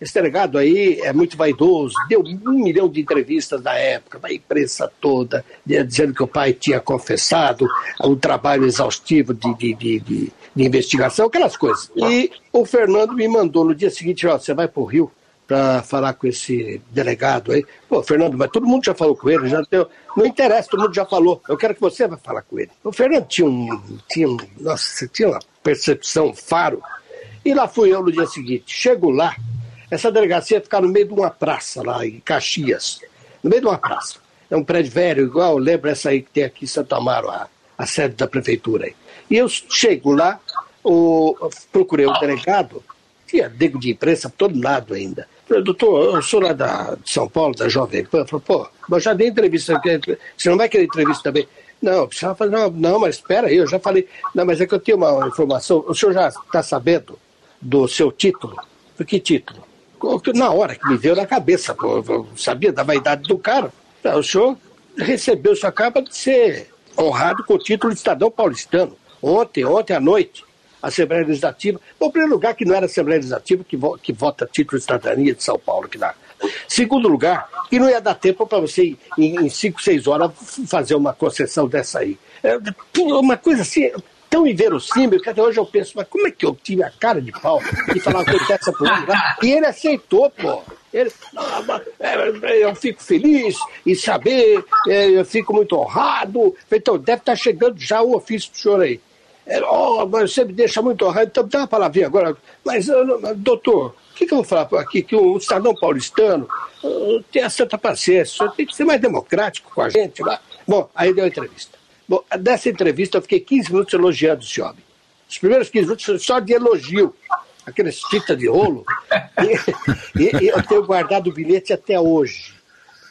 esse delegado aí é muito vaidoso, deu um milhão de entrevistas na época, na imprensa toda, dizendo que o pai tinha confessado um trabalho exaustivo de, de, de, de, de investigação, aquelas coisas. E o Fernando me mandou no dia seguinte: ó, você vai para o Rio para falar com esse delegado aí. Pô, Fernando, mas todo mundo já falou com ele, já deu. Não interessa, todo mundo já falou. Eu quero que você vá falar com ele. O Fernando tinha um. Tinha um nossa, tinha uma percepção, um faro. E lá fui eu no dia seguinte. Chego lá, essa delegacia fica no meio de uma praça lá em Caxias. No meio de uma praça. É um prédio velho, igual, lembra essa aí que tem aqui em Santo Amaro, a, a sede da prefeitura aí. E eu chego lá, o, procurei o delegado, tinha nego de imprensa por todo lado ainda. Falei, doutor, eu sou lá da, de São Paulo, da Jovem Pan. Falei, pô, eu já dei entrevista, você não vai querer entrevista também? Não, precisava falar, não, não, mas espera aí, eu já falei. Não, mas é que eu tenho uma informação, o senhor já está sabendo do seu título? Do que título? na hora que me veio na cabeça, eu sabia da vaidade do cara. O senhor recebeu, senhor acaba de ser honrado com o título de cidadão paulistano. Ontem, ontem à noite, a Assembleia Legislativa. Bom, primeiro lugar, que não era a Assembleia Legislativa que, vo que vota título de cidadania de São Paulo que dá. Segundo lugar, que não ia dar tempo para você, em, em cinco, seis horas, fazer uma concessão dessa aí. É, uma coisa assim, tão inverossímil que até hoje eu penso, mas como é que eu tive a cara de pau de falar uma coisa dessa por ele? E ele aceitou, pô. Ele, é, eu fico feliz em saber, é, eu fico muito honrado. Então, deve estar chegando já o ofício do senhor aí. Oh, você me deixa muito honrado, então dá uma palavrinha agora. Mas, doutor, o que, que, eu vou falar aqui? Que o cidadão paulistano uh, tem a santa paciência, tem que ser mais democrático com a gente. Lá. Bom, aí deu a entrevista. Bom, dessa entrevista eu fiquei 15 minutos elogiando esse homem. Os primeiros 15 minutos só de elogio, aqueles fitas de rolo. E, e, e, eu tenho guardado o bilhete até hoje.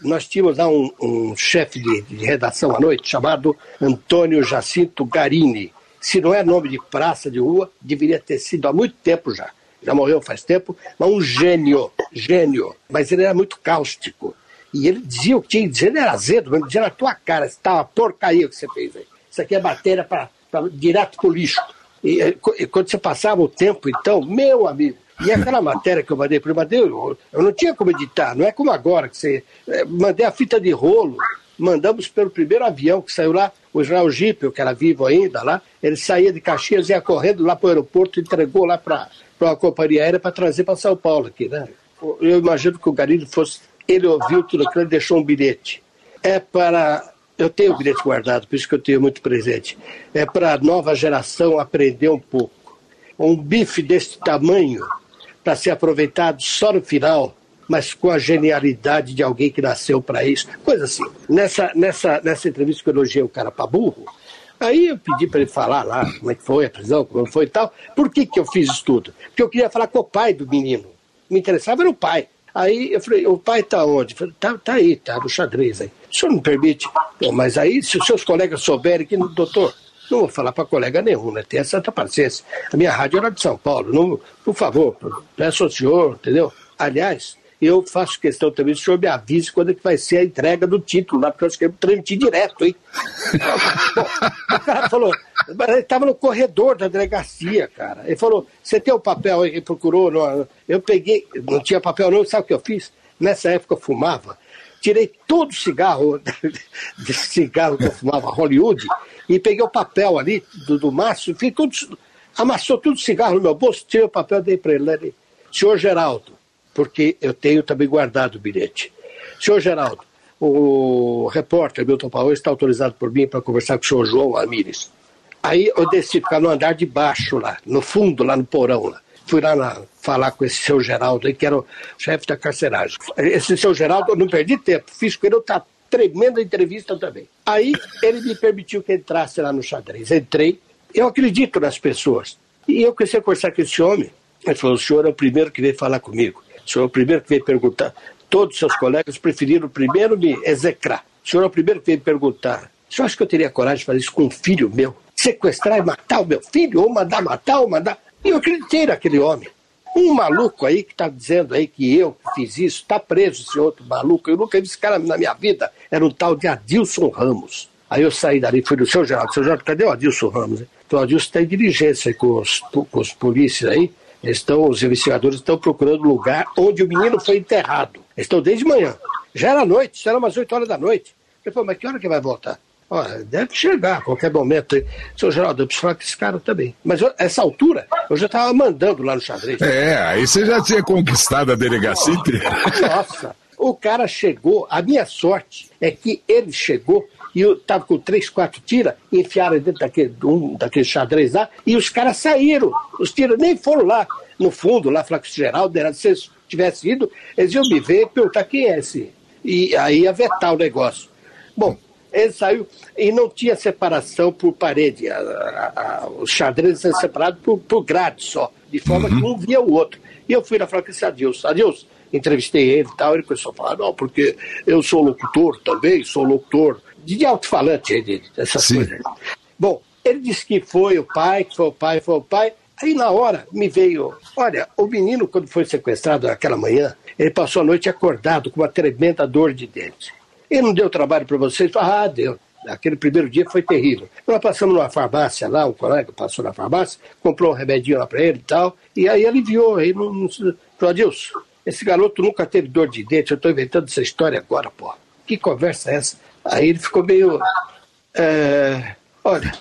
Nós tínhamos lá um, um chefe de, de, redação à noite chamado Antônio Jacinto Garini. Se não é nome de praça, de rua, deveria ter sido há muito tempo já. Já morreu faz tempo, mas um gênio, gênio. Mas ele era muito cáustico e ele dizia o que tinha que dizer, ele era azedo, mas dizia na tua cara, tá uma porcaria que você fez aí. Isso aqui é matéria para direto pro lixo. E, e, quando você passava o tempo, então, meu amigo, e aquela matéria que eu mandei para ele, eu, eu não tinha como editar, não é como agora, que você. É, mandei a fita de rolo, mandamos pelo primeiro avião que saiu lá, o Israel Gipel, que era vivo ainda lá, ele saía de Caxias, ia correndo lá para o aeroporto, entregou lá para a companhia aérea para trazer para São Paulo aqui, né? Eu imagino que o Garido fosse, ele ouviu tudo aquilo, ele deixou um bilhete. É para, eu tenho o bilhete guardado, por isso que eu tenho muito presente, é para a nova geração aprender um pouco. Um bife desse tamanho, para ser aproveitado só no final, mas com a genialidade de alguém que nasceu para isso. Coisa assim. Nessa, nessa, nessa entrevista que eu elogiei o cara para burro, aí eu pedi para ele falar lá como é que foi a prisão, como foi e tal. Por que, que eu fiz isso tudo? Porque eu queria falar com o pai do menino. Me interessava era o pai. Aí eu falei, o pai está onde? Falei, tá, tá aí, tá no xadrez aí. O senhor não permite? Pô, mas aí, se os seus colegas souberem que, doutor, não vou falar para colega nenhum, né? Tenha santa paciência. A minha rádio era de São Paulo. Não, por favor, peço ao senhor, entendeu? Aliás, eu faço questão também, o senhor me avise quando é que vai ser a entrega do título lá, porque eu quero transmitir direto, hein? Bom, o cara falou, estava no corredor da delegacia, cara. Ele falou, você tem o papel aí? Ele procurou, não, eu peguei, não tinha papel não, sabe o que eu fiz? Nessa época eu fumava, tirei todo o cigarro, de cigarro que eu fumava, Hollywood, e peguei o papel ali do, do Márcio, tudo, amassou tudo o cigarro no meu bolso, tirei o papel e dei para ele. Né? Senhor Geraldo, porque eu tenho também guardado o bilhete. Senhor Geraldo, o repórter Milton Paulo está autorizado por mim para conversar com o senhor João Amires. Aí eu decidi ficar no andar de baixo lá, no fundo, lá no porão lá. Fui lá na, falar com esse seu Geraldo aí, que era o chefe da carceragem. Esse seu Geraldo, eu não perdi tempo, fiz com ele outra tremenda entrevista também. Aí ele me permitiu que entrasse lá no xadrez. Entrei, eu acredito nas pessoas. E eu comecei a conversar com esse homem. Ele falou: o senhor é o primeiro que veio falar comigo. O senhor é o primeiro que veio perguntar. Todos os seus colegas preferiram primeiro me execrar. O senhor é o primeiro que veio perguntar. O senhor acha que eu teria coragem de fazer isso com um filho meu? Sequestrar e matar o meu filho? Ou mandar matar, ou mandar. E eu acreditei naquele homem. Um maluco aí que está dizendo aí que eu fiz isso, está preso esse outro maluco. Eu nunca vi esse cara na minha vida. Era um tal de Adilson Ramos. Aí eu saí dali, fui do seu Geraldo. Seu Geraldo, cadê o Adilson Ramos? Então o Adilson está em diligência com os, com os polícias aí. Estão, os investigadores estão procurando o lugar onde o menino foi enterrado. Estão desde manhã. Já era noite, já era umas 8 horas da noite. Eu falei, mas que hora que vai voltar? Olha, deve chegar a qualquer momento. Seu Geraldo, eu preciso falar com esse cara também. Mas eu, essa altura, eu já estava mandando lá no xadrez. É, aí você já tinha conquistado a delegacia inteira. Nossa, o cara chegou. A minha sorte é que ele chegou e eu estava com três, quatro tiras, enfiaram dentro daquele, um, daquele xadrez lá, e os caras saíram. Os tiras nem foram lá no fundo, lá falar com o Geraldo, se eles tivessem ido, eles iam me ver e perguntar quem é esse. E aí ia vetar o negócio. Bom, ele saiu e não tinha separação por parede. A, a, a, os xadrezes eram separados por, por grade só, de forma uhum. que um via o outro. E eu fui lá falar com esse Adilson. Adilson, entrevistei ele e tal, ele começou a falar, não, porque eu sou locutor também, sou locutor de alto-falante, essas Sim. coisas. Bom, ele disse que foi o pai, que foi o pai, foi o pai. Aí na hora me veio, olha, o menino quando foi sequestrado naquela manhã, ele passou a noite acordado com uma tremenda dor de dente. Ele não deu trabalho para vocês? Ah, deu. Aquele primeiro dia foi terrível. Nós passamos numa farmácia lá, um colega passou na farmácia, comprou um remedinho lá para ele e tal, e aí aliviou. Aí não, não, falou, Adilson, esse garoto nunca teve dor de dente, eu estou inventando essa história agora, pô. Que conversa é essa? Aí ele ficou meio. É, olha,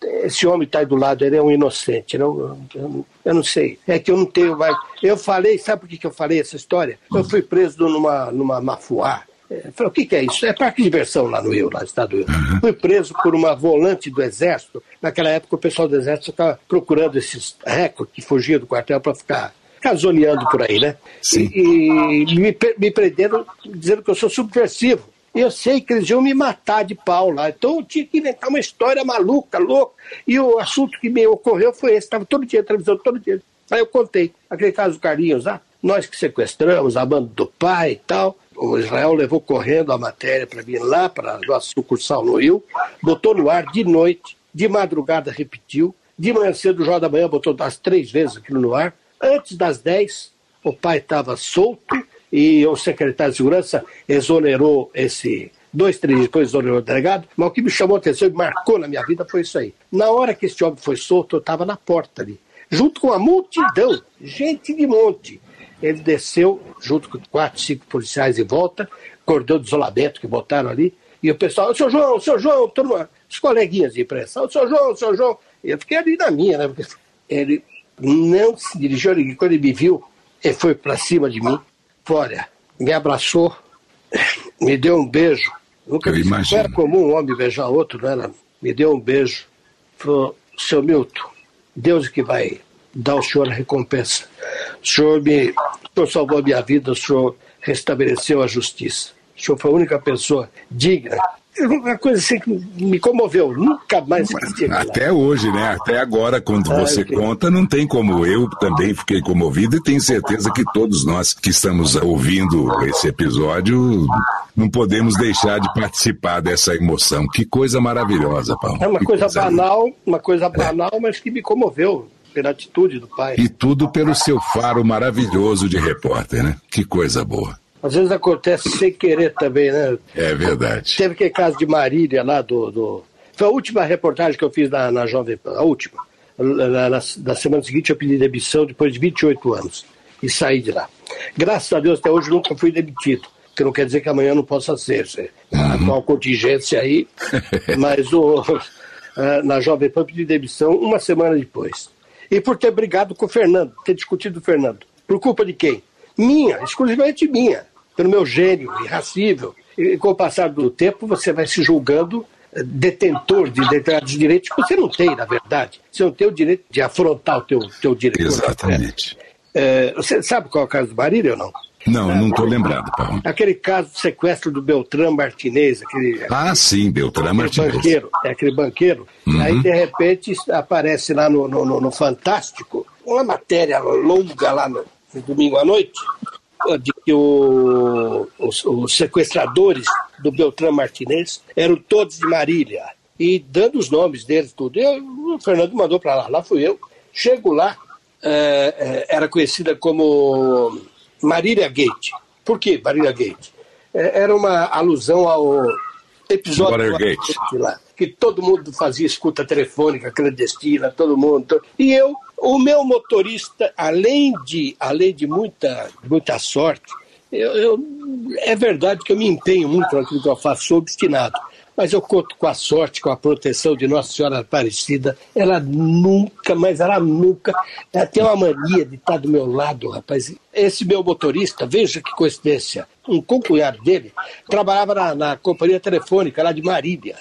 esse homem está do lado, ele é um inocente. Não, eu, eu, não sei. É que eu não tenho mais. Eu falei, sabe por que, que eu falei essa história? Eu fui preso numa, numa mafuá. Falei, o que, que, é isso? É parque de diversão lá no Rio, lá no Estado do Rio. Uhum. Fui preso por uma volante do Exército. Naquela época o pessoal do Exército estava procurando esses recordes que fugiam do quartel para ficar casoneando por aí, né? Sim. E, e me, me prenderam dizendo que eu sou subversivo. Eu sei que eles iam me matar de pau lá. Então eu tinha que inventar uma história maluca, louca. E o assunto que me ocorreu foi esse. Estava todo dia na televisão, todo dia. Aí eu contei. Aquele caso do Carlinhos lá. Nós que sequestramos, a banda do pai e tal. O Israel levou correndo a matéria para mim lá para a nossa sucursal no Rio. Botou no ar de noite. De madrugada repetiu. De manhã cedo, Jornal da Manhã botou das três vezes aquilo no ar. Antes das dez, o pai estava solto e o secretário de Segurança exonerou esse. Dois, três depois exonerou o delegado, mas o que me chamou a atenção e marcou na minha vida foi isso aí. Na hora que esse homem foi solto, eu estava na porta ali, junto com a multidão, gente de monte. Ele desceu, junto com quatro, cinco policiais em volta, cordão de isolamento que botaram ali, E o pessoal, seu João, seu João, turma, os coleguinhas de imprensa, o seu João, seu João. E eu fiquei ali na minha, né? Porque ele não se dirigiu a ninguém. Quando ele me viu, ele foi para cima de mim, olha, me abraçou, me deu um beijo. Nunca vi. Não era comum um homem beijar outro, não era? Me deu um beijo. Falou, seu Milton, Deus é que vai dar ao senhor a recompensa. O senhor, me, o senhor salvou a minha vida, o senhor restabeleceu a justiça. O senhor foi a única pessoa digna uma coisa assim que me comoveu. Nunca mais esqueci. Até hoje, né? Até agora, quando ah, você conta, não tem como eu também fiquei comovido e tenho certeza que todos nós que estamos ouvindo esse episódio não podemos deixar de participar dessa emoção. Que coisa maravilhosa, Paulo. É uma coisa, coisa banal, uma coisa é. banal, é. mas que me comoveu pela atitude do pai. E tudo pelo seu faro maravilhoso de repórter, né? Que coisa boa. Às vezes acontece sem querer também, né? É verdade. Teve aquele caso de Marília lá do. do... Foi a última reportagem que eu fiz na, na Jovem Pan, a última. Na, na, na, semana seguinte eu pedi demissão depois de 28 anos e saí de lá. Graças a Deus até hoje nunca fui demitido, que não quer dizer que amanhã não possa ser. Uhum. Há contingência aí, mas o, na Jovem Pan pedi demissão uma semana depois. E por ter brigado com o Fernando, ter discutido com o Fernando. Por culpa de quem? Minha, exclusivamente minha, pelo meu gênio irracível. E com o passar do tempo, você vai se julgando eh, detentor de determinados direitos que você não tem, na verdade. Você não tem o direito de afrontar o teu, teu diretor. Exatamente. É, você sabe qual é o caso do Marília ou não? Não, não estou lembrado, Paulo. Aquele caso de sequestro do Beltrán Martinez. Aquele, ah, sim, Beltrán Martinez. Banqueiro, é aquele banqueiro. Uhum. Aí, de repente, aparece lá no, no, no Fantástico uma matéria longa lá no, no domingo à noite, de que o, os, os, sequestradores do Beltrán Martinez eram todos de Marília. E dando os nomes deles, tudo. Eu, o Fernando mandou para lá, lá fui eu. Chego lá, é, é, era conhecida como Marília Gate. Por que Marília Gate? É, era uma alusão ao episódio Watergate. lá, que todo mundo fazia escuta telefônica clandestina, todo mundo. E eu o meu motorista, além de, além de muita, muita sorte, eu, eu, é verdade que eu me empenho muito naquilo que eu faço, sou obstinado. Mas eu conto com a sorte, com a proteção de Nossa Senhora Aparecida. Ela nunca, mas ela nunca. Ela tem uma mania de estar do meu lado, rapaz. Esse meu motorista, veja que coincidência, um concunhado dele trabalhava na, na companhia telefônica lá de Marília.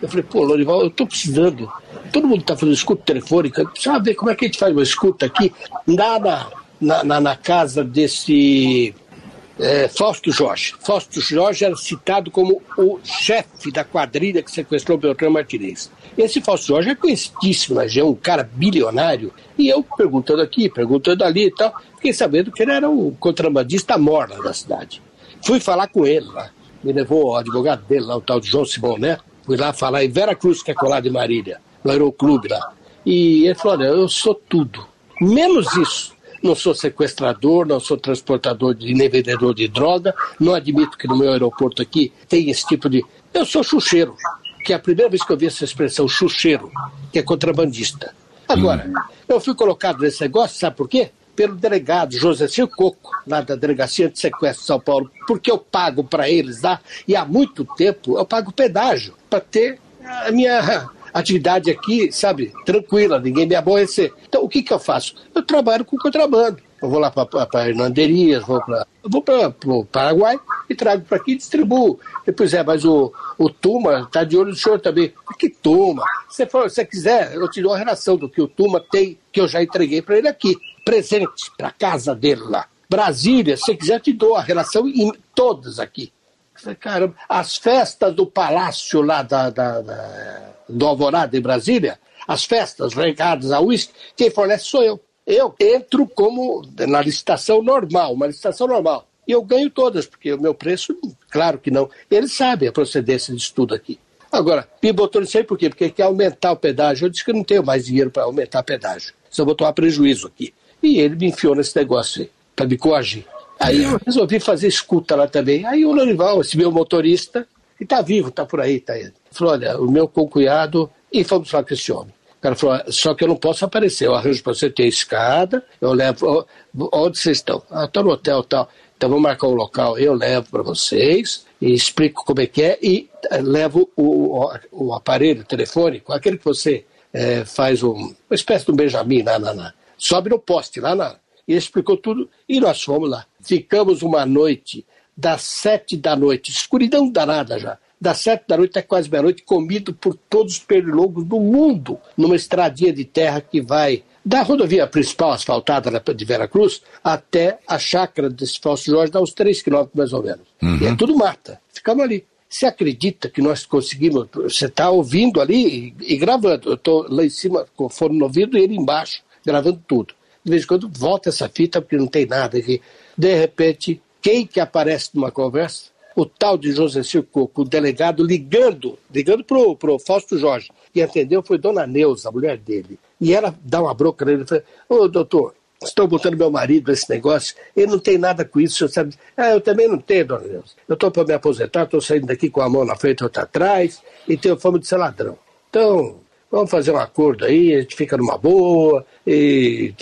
Eu falei, pô, Lorival, eu estou precisando. Todo mundo está fazendo escuta telefônica. Precisa ver como é que a gente faz uma escuta aqui. Lá na, na, na casa desse é, Fausto Jorge. Fausto Jorge era citado como o chefe da quadrilha que sequestrou Beltrão Martinez. Esse Fausto Jorge é conhecidíssimo na região, um cara bilionário. E eu, perguntando aqui, perguntando ali e tal, fiquei sabendo que ele era o contrabandista morna da cidade. Fui falar com ele lá. Me levou o advogado dele lá, o tal de João Simão Neto fui lá falar em Vera Cruz, que é colado de Marília, no aeroclube lá. E ele falou: olha, eu sou tudo, menos isso. Não sou sequestrador, não sou transportador de, nem vendedor de droga, não admito que no meu aeroporto aqui tenha esse tipo de. Eu sou chucheiro, que é a primeira vez que eu vi essa expressão, chucheiro, que é contrabandista. Agora, hum. eu fui colocado nesse negócio, sabe por quê? pelo delegado José Coco, lá da Delegacia de Sequestro de São Paulo, porque eu pago para eles lá, e há muito tempo eu pago pedágio para ter a minha atividade aqui, sabe, tranquila, ninguém me aborrecer. Então, o que, que eu faço? Eu trabalho com contrabando. Eu vou lá para Hernanderias, vou para vou para o Paraguai e trago para aqui e distribuo. E, pois é, mas o, o Tuma está de olho no senhor também. Que Tuma? Se você quiser, eu te dou a relação do que o Tuma tem, que eu já entreguei para ele aqui presentes para casa dele lá. Brasília, se quiser, te dou a relação em todas aqui. Caramba, as festas do palácio lá da, da, da do Alvorada em Brasília, as festas regadas a uísque, quem fornece sou eu. Eu entro como na licitação normal, uma licitação normal. E eu ganho todas, porque o meu preço, claro que não. Eles sabem a procedência disso tudo aqui. Agora, me botou nisso aí por quê? Porque quer aumentar o pedágio. Eu disse que não tenho mais dinheiro para aumentar o pedágio. Só vou tomar prejuízo aqui. E ele me enfiou nesse negócio aí, para me coagir. Aí eu resolvi fazer escuta lá também. Aí o Lorival, esse meu motorista, que está vivo, está por aí, tá aí. Falou: olha, o meu concunhado, e fomos falar com esse homem. O cara falou: só que eu não posso aparecer, eu arranjo para você ter escada, eu levo. Onde vocês estão? Ah, estou no hotel tal. Então vamos marcar um local, eu levo para vocês, e explico como é que é e eh, levo o, o, o aparelho telefônico, aquele que você é, faz um, uma espécie de um Benjamin lá, lá, lá. sobe no poste lá na. E explicou tudo e nós fomos lá. Ficamos uma noite, das sete da noite, escuridão danada já, das sete da noite até quase meia-noite, comido por todos os pernilongos do mundo, numa estradinha de terra que vai da rodovia principal asfaltada de Veracruz até a chácara desse Falso Jorge, dá uns 3 quilômetros mais ou menos. Uhum. E é tudo mata. Ficamos ali. Você acredita que nós conseguimos? Você está ouvindo ali e, e gravando. Eu estou lá em cima com o fone no ouvido e ele embaixo, gravando tudo. De vez em quando volta essa fita porque não tem nada aqui. De repente, quem que aparece numa conversa? O tal de José Circoco, o delegado, ligando, ligando para o Fausto Jorge. E atendeu foi Dona Neuza, a mulher dele. E ela dá uma bronca nele e fala: Ô doutor, Estou botando meu marido nesse negócio, ele não tem nada com isso, você sabe? Ah, eu também não tenho, dona Deus. Eu estou para me aposentar, estou saindo daqui com a mão na frente e outra atrás, e tenho fama de ser ladrão. Então, vamos fazer um acordo aí, a gente fica numa boa, e.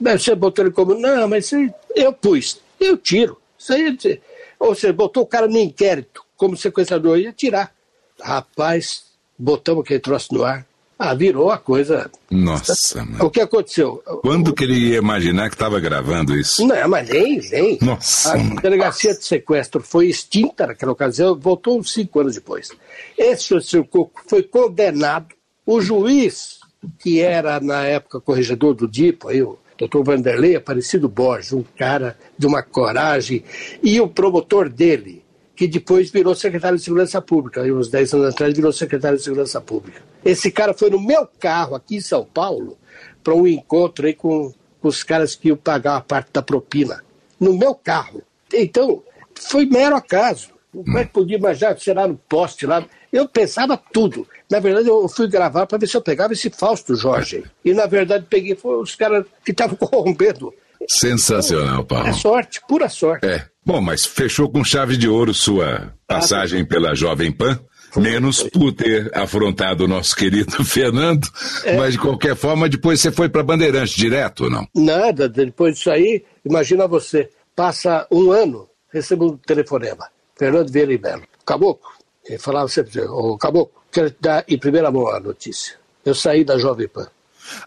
Você botou ele como. Não, mas eu pus, eu tiro. Isso aí, ou você botou o cara no inquérito, como sequestrador, ia tirar. Rapaz, botamos aquele troço no ar, ah, virou a coisa. Nossa, mano. O que aconteceu? Quando que ele ia imaginar que estava gravando isso? Não, mas nem, nem. Nossa. A mano. delegacia de sequestro foi extinta naquela ocasião, voltou uns cinco anos depois. Esse senhor Coco foi condenado. O juiz, que era na época corregedor do DIPO, aí, o doutor Vanderlei Aparecido Borges, um cara de uma coragem, e o promotor dele, que depois virou secretário de Segurança Pública, aí uns 10 anos atrás virou secretário de Segurança Pública. Esse cara foi no meu carro aqui em São Paulo para um encontro aí com, com os caras que iam pagar a parte da propina. No meu carro. Então, foi mero acaso. Como é que podia imaginar será no poste lá? Eu pensava tudo. Na verdade, eu fui gravar para ver se eu pegava esse Fausto Jorge. E, na verdade, peguei foi os caras que estavam corrompendo. Sensacional, Paulo. É sorte, pura sorte. É. Bom, mas fechou com chave de ouro sua passagem pela Jovem Pan, menos por ter afrontado o nosso querido Fernando, é. mas de qualquer forma depois você foi para Bandeirantes direto ou não? Nada, depois disso aí, imagina você, passa um ano, recebo um telefonema, Fernando Vieira e Belo, Caboclo, ele falava sempre, ô Caboclo, quero te dar em primeira mão a notícia, eu saí da Jovem Pan.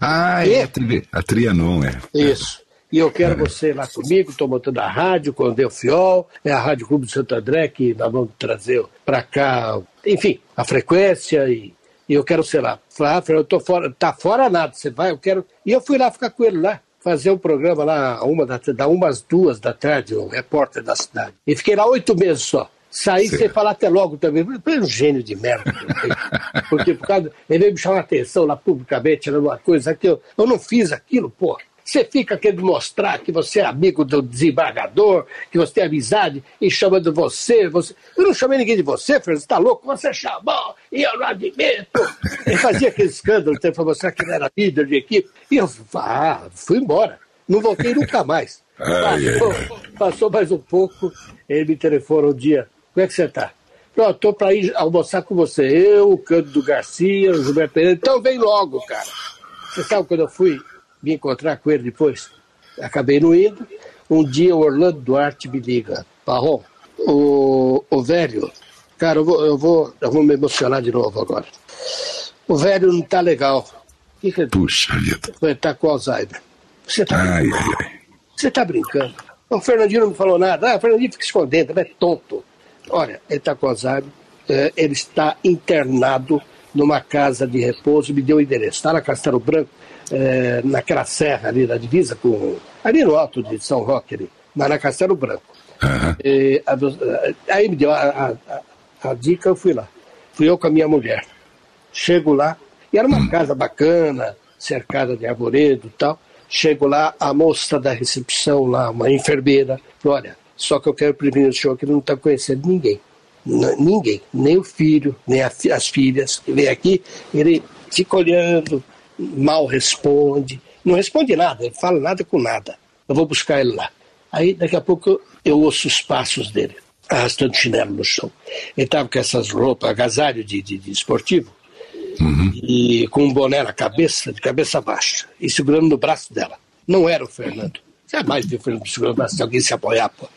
Ah, e... é a, tri... a Trianon, é. Isso e eu quero você lá comigo, estou montando a rádio com o Delfiol, é a Rádio Clube de Santo André que nós vamos trazer para cá, enfim, a frequência e, e eu quero, sei lá, falar, ah, eu tô fora, tá fora nada, você vai, eu quero. E eu fui lá ficar com ele lá, fazer um programa lá, uma da, da umas duas da tarde, o repórter da cidade. E fiquei lá oito meses só. Saí sem falar até logo também. Um gênio de merda. Porque por causa. Ele veio me chamar a atenção lá publicamente, era uma coisa que eu, eu não fiz aquilo, pô. Você fica querendo mostrar que você é amigo do desembargador, que você tem amizade e chama de você, você. Eu não chamei ninguém de você, Fernando, você está louco? Você chamou e eu não admito. Ele fazia aquele escândalo para mostrar que ele era líder de equipe. E eu ah, fui embora. Não voltei nunca mais. Passou, passou mais um pouco, ele me telefonou um dia. Como é que você está? Pronto, estou para ir almoçar com você. Eu, o Cândido Garcia, o Gilberto Pereira. Então vem logo, cara. Você sabe quando eu fui me encontrar com ele depois. Acabei não indo. Um dia o Orlando Duarte me liga, Parrom, o, o velho, cara, eu vou, eu, vou, eu vou me emocionar de novo agora. O velho não tá legal. Que que Puxa vida. Ele tá com Alzheimer. Você tá, ai, ai, ai. Você tá brincando? O Fernandinho não me falou nada. Ah, o Fernandinho fica escondendo, ele é tonto. Olha, ele tá Alzheimer, é, ele está internado numa casa de repouso, me deu o endereço. Está na Castelo Branco, é, naquela serra ali da divisa com. ali no alto de São Roque, ali, mas na Castelo Branco. Uhum. E, a, aí me deu a, a, a, dica, eu fui lá. Fui eu com a minha mulher. Chego lá, e era uma uhum. casa bacana, cercada de arvoredo e tal. Chego lá, a moça da recepção lá, uma enfermeira, falou, olha, só que eu quero prevenir o senhor que ele não está conhecendo ninguém. ninguém, nem o filho, nem a, as filhas que vem aqui, ele fica olhando, mal responde, não responde nada, ele fala nada com nada. Eu vou buscar ele lá. Aí daqui a pouco eu ouço os passos dele, arrastando chinelo no chão. Ele estava com essas roupas, agasalho de, de, de esportivo, uhum. e com um boné na cabeça, de cabeça baixa, e segurando no braço dela. Não era o Fernando. Jamais vi o Fernando segurando o braço de alguém se apoiar, pô.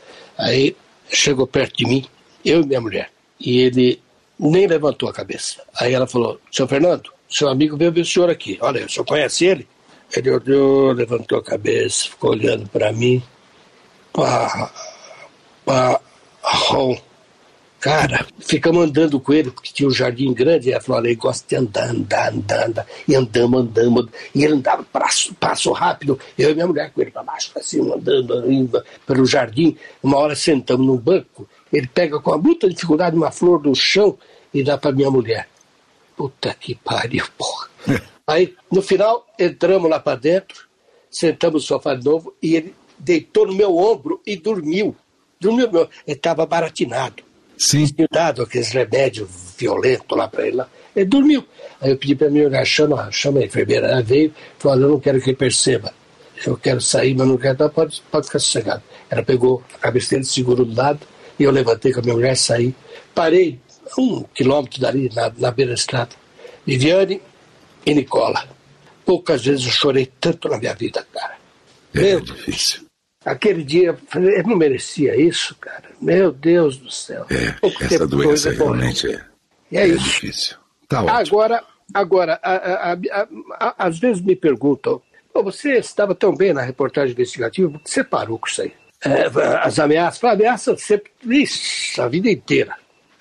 Aí chegou perto de mim, eu e minha mulher. E ele nem levantou a cabeça. Aí ela falou: Seu Fernando, seu amigo veio ver o senhor aqui. Olha, o senhor conhece ele? Ele olhou, levantou a cabeça, ficou olhando para mim. Pá, pá, rom. Cara, ficamos andando com ele, porque tinha um jardim grande, e ela falou, ele gosta de andar, andar, andar, andar, e andamos, andamos, e ele andava passo, passo rápido, eu e minha mulher com ele para baixo, assim, andando, indo pelo jardim, uma hora sentamos num banco, ele pega com muita dificuldade uma flor do chão e dá para minha mulher. Puta que pariu, porra. Aí, no final, entramos lá para dentro, sentamos no sofá de novo, e ele deitou no meu ombro e dormiu. Dormiu, meu, ele estava baratinado. Sim. Tinha dado aqueles remédios violentos lá para ele. Lá. Ele dormiu. Aí eu pedi para minha mulher, chama, chama a enfermeira. Ela veio e falou: Eu não quero que ele perceba. Eu quero sair, mas não quero. Não, pode, pode ficar sossegado. Ela pegou a cabeça dele, segurou do lado, e eu levantei com a minha mulher, saí. Parei um quilômetro dali, na, na beira da estrada. Viviane e Nicola. Poucas vezes eu chorei tanto na minha vida, cara. É Meu, difícil. Aquele dia, eu não merecia isso, cara. Meu Deus do céu. É, Pouco essa doença realmente é, é, é isso. difícil. Tá ótimo. Agora, agora a, a, a, às vezes me perguntam, você estava tão bem na reportagem investigativa, por que você parou com isso aí? É, as ameaças, ameaças sempre, isso, a vida inteira.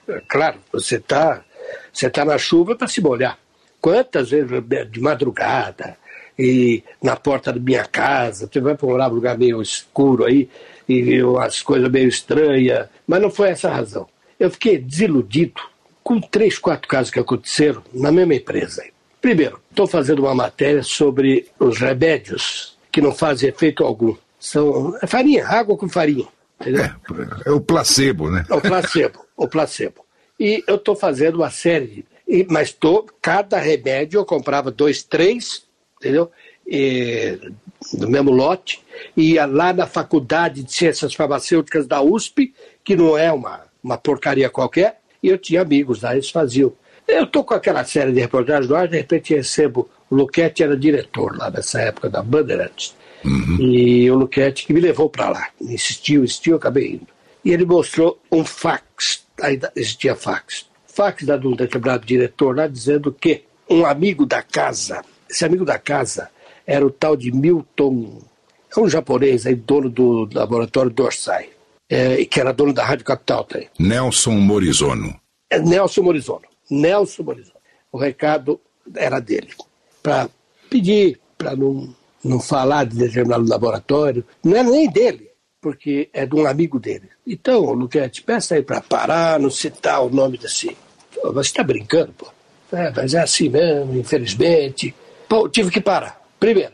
É, claro, você está você tá na chuva para se molhar. Quantas vezes de madrugada, e na porta da minha casa, você vai para um lugar meio escuro aí, e as coisas meio estranhas, mas não foi essa a razão. Eu fiquei desiludido com três, quatro casos que aconteceram na mesma empresa. Primeiro, estou fazendo uma matéria sobre os remédios que não fazem efeito algum. São é farinha, água com farinha. É, é o placebo, né? É o placebo, o placebo. E eu estou fazendo uma série, mas tô, cada remédio eu comprava dois, três, entendeu? E, no mesmo lote, ia lá na Faculdade de Ciências Farmacêuticas da USP, que não é uma, uma porcaria qualquer, e eu tinha amigos lá, eles faziam. Eu estou com aquela série de reportagens no ar, de repente recebo, o Luquete era diretor lá nessa época da Bandeirantes, uhum. e o Luquete que me levou para lá, insistiu, insistiu, eu acabei indo. E ele mostrou um fax, ainda existia fax, fax da de um determinado diretor lá, dizendo que um amigo da casa esse amigo da casa era o tal de Milton, é um japonês aí, dono do laboratório Dorsai, é, que era dono da Rádio Capital também. Nelson Morizono. É Nelson Morizono. Nelson Morizono. O recado era dele. Para pedir para não, não falar de determinado laboratório. Não era nem dele, porque é de um amigo dele. Então, Luquete, peça aí para parar, não citar o nome desse. Você está brincando, pô. É, mas é assim mesmo, infelizmente. Tive que parar. Primeiro.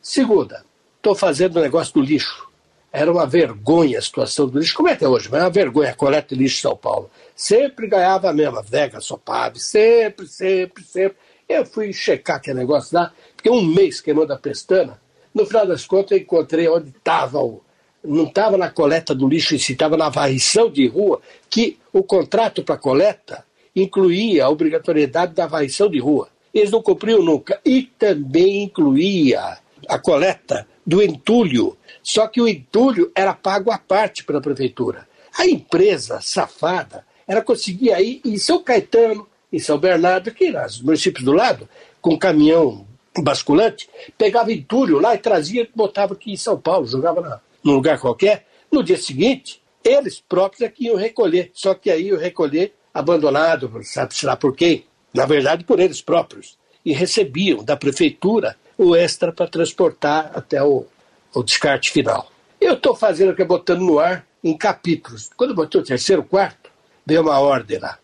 Segunda, estou fazendo o negócio do lixo. Era uma vergonha a situação do lixo, como é até hoje, mas é uma vergonha a coleta de lixo em São Paulo. Sempre ganhava a mesma, Vega, Sopave, sempre, sempre, sempre. Eu fui checar aquele negócio lá, fiquei um mês queimando a pestana. No final das contas, eu encontrei onde estava o. Não estava na coleta do lixo em si, estava na varrição de rua, que o contrato para coleta incluía a obrigatoriedade da varrição de rua eles não cumpriam nunca. E também incluía a coleta do entulho, só que o entulho era pago à parte pela prefeitura. A empresa safada, ela conseguia ir em São Caetano, em São Bernardo, que nos municípios do lado, com caminhão basculante, pegava entulho lá e trazia, botava aqui em São Paulo, jogava na, num lugar qualquer. No dia seguinte, eles próprios é que iam recolher, só que aí iam recolher abandonado, sabe-se lá por quem, na verdade por eles próprios, e recebiam da prefeitura o extra para transportar até o, o descarte final. Eu estou fazendo aqui, botando no ar em capítulos. Quando botei o terceiro, quarto, veio uma ordem lá.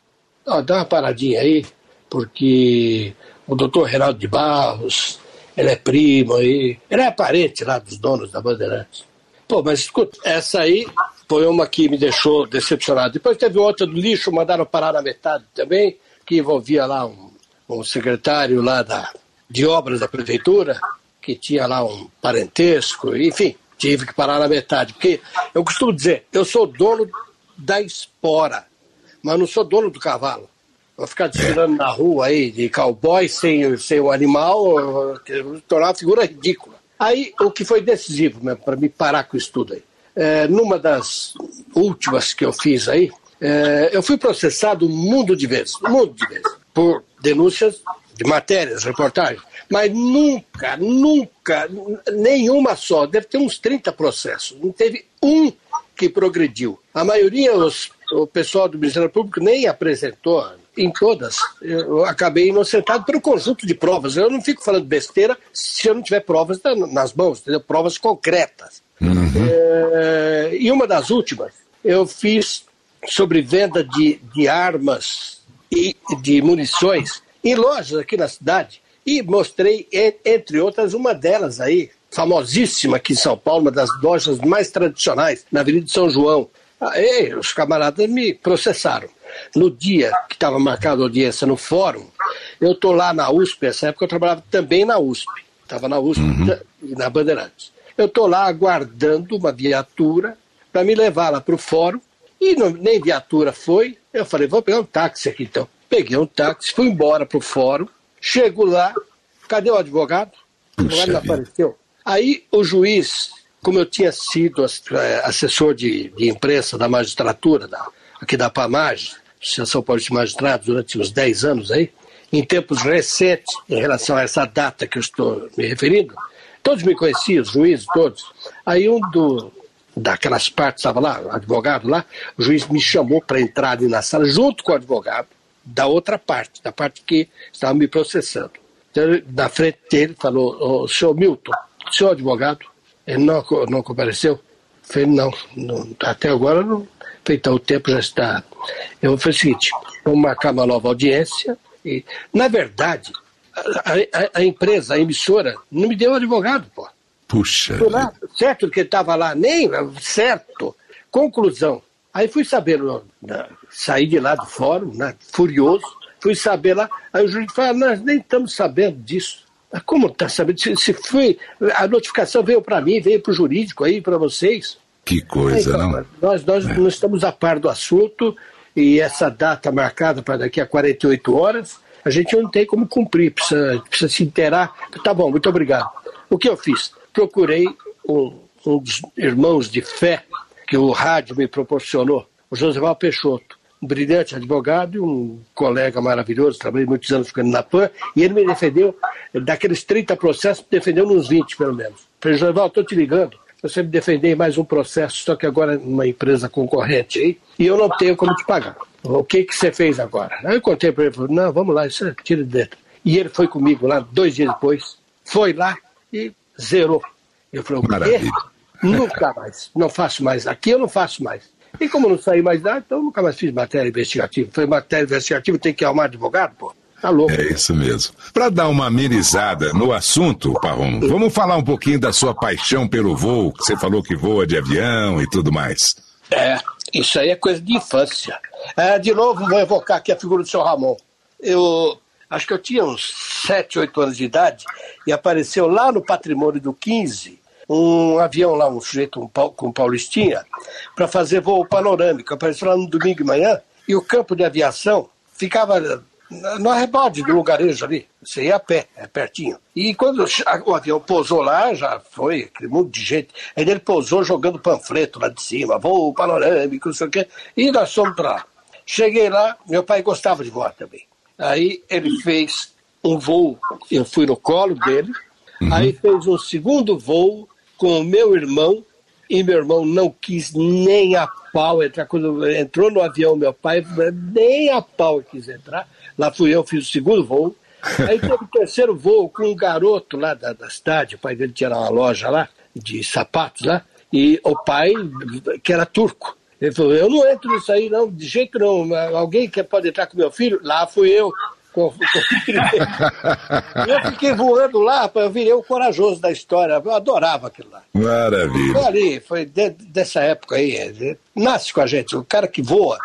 Ó, dá uma paradinha aí, porque o doutor Reinaldo de Barros, ele é primo aí, ele é parente lá dos donos da Bandeirantes. Pô, mas escuta, essa aí foi uma que me deixou decepcionado. Depois teve outra do lixo, mandaram parar na metade também que envolvia lá um, um secretário lá da, de obras da prefeitura, que tinha lá um parentesco, enfim, tive que parar na metade. Porque eu costumo dizer, eu sou dono da espora, mas não sou dono do cavalo. Vou ficar desfilando na rua aí de cowboy sem, sem o animal, tornar uma figura ridícula. Aí, o que foi decisivo para me parar com isso tudo aí? É, numa das últimas que eu fiz aí, É, eu fui processado um mundo de vezes, um mundo de vezes, por denúncias de matérias, reportagens, mas nunca, nunca, nenhuma só, deve ter uns 30 processos, não teve um que progrediu. A maioria, os, o pessoal do Ministério Público nem apresentou em todas. Eu acabei inocentado pelo conjunto de provas. Eu não fico falando besteira se eu não tiver provas nas mãos, entendeu? provas concretas. Uhum. É, e uma das últimas, eu fiz sobre venda de, de armas e de munições em lojas aqui na cidade e mostrei, entre outras, uma delas aí, famosíssima aqui em São Paulo, uma das lojas mais tradicionais, na Avenida de São João. Aí os camaradas me processaram. No dia que estava marcada a audiência no fórum, eu estou lá na USP, nessa época eu trabalhava também na USP, estava na USP uhum. na Bandeirantes. Eu estou lá aguardando uma viatura para me levar lá para o fórum, e não, nem viatura foi. Eu falei, vou pegar um táxi aqui então. Peguei um táxi, fui embora para o fórum, chego lá, cadê o advogado? O advogado não apareceu. Aí o juiz, como eu tinha sido é, assessor de, de imprensa da magistratura, da, aqui da PAMAG, Associação Paulista de Magistrados, durante uns 10 anos aí, em tempos recentes, em relação a essa data que eu estou me referindo, todos me conheciam, os juízes, todos. Aí um do, daquelas partes estava lá, o advogado lá, o juiz me chamou para entrar ali na sala, junto com o advogado, da outra parte, da parte que estava me processando. Então, na frente dele, falou, o senhor Milton, seu advogado, ele não, não compareceu? falei, não, não, até agora não. Falei, então o tempo já está. Eu falei o seguinte, vamos marcar uma nova audiência. E, na verdade, a, a, a empresa, a emissora, não me deu advogado, pô. Puxa. Lá, certo que estava lá, nem certo. Conclusão. Aí fui saber, saí de lá do fórum, né, furioso, fui saber lá. Aí o juiz falou: nós nem estamos sabendo disso. Como está sabendo? Se, se foi. A notificação veio para mim, veio para o jurídico aí, para vocês. Que coisa, então, não? Nós, nós é. não estamos a par do assunto e essa data marcada para daqui a 48 horas, a gente não tem como cumprir, precisa, precisa se inteirar. Tá bom, muito obrigado. O que eu fiz? Procurei um, um dos irmãos de fé que o rádio me proporcionou, o Josival Peixoto um brilhante advogado e um colega maravilhoso, trabalhei muitos anos ficando na PAN, e ele me defendeu, daqueles 30 processos, me defendeu nos 20 pelo menos. Falei, José estou te ligando, você me defender em mais um processo, só que agora numa empresa concorrente aí, e eu não tenho como te pagar. O que que você fez agora? Aí eu contei para ele, falei, não, vamos lá, isso é tira de dentro. E ele foi comigo lá, dois dias depois, foi lá e zerou. Eu falei, o quê? Nunca mais, não faço mais. Aqui eu não faço mais. E como não saí mais nada, então nunca mais fiz matéria investigativa. Foi matéria investigativa, tem que arrumar advogado, pô. Tá louco. É isso mesmo. Para dar uma amenizada no assunto, Parrom, vamos falar um pouquinho da sua paixão pelo voo, que você falou que voa de avião e tudo mais. É, isso aí é coisa de infância. É, de novo, vou evocar aqui a figura do seu Ramon. Eu acho que eu tinha uns 7, 8 anos de idade e apareceu lá no patrimônio do 15 um avião lá, um sujeito um, com Paulistinha, para fazer voo panorâmico. Apareceu lá no domingo de manhã e o campo de aviação ficava no arrebode do lugarejo ali. Você ia a pé, é pertinho. E quando o avião pousou lá, já foi aquele monte de gente. Aí ele pousou jogando panfleto lá de cima, voo panorâmico, não sei o quê. E nós fomos para lá. Cheguei lá, meu pai gostava de voar também. Aí ele fez um voo, eu fui no colo dele, uhum. aí fez um segundo voo com o meu irmão, e meu irmão não quis nem a pau entrar. Quando entrou no avião, meu pai, nem a pau quis entrar. Lá fui eu, fiz o segundo voo. Aí teve o terceiro voo com um garoto lá da, da cidade, o pai dele tinha uma loja lá, de sapatos lá, e o pai, que era turco, ele falou, eu não entro nisso aí não, de jeito não, alguém que pode entrar com meu filho? Lá fui eu eu fiquei voando lá, eu virei o corajoso da história. Eu adorava aquilo lá. Maravilha. Foi ali, foi de, dessa época aí. É, nasce com a gente. O cara que voa,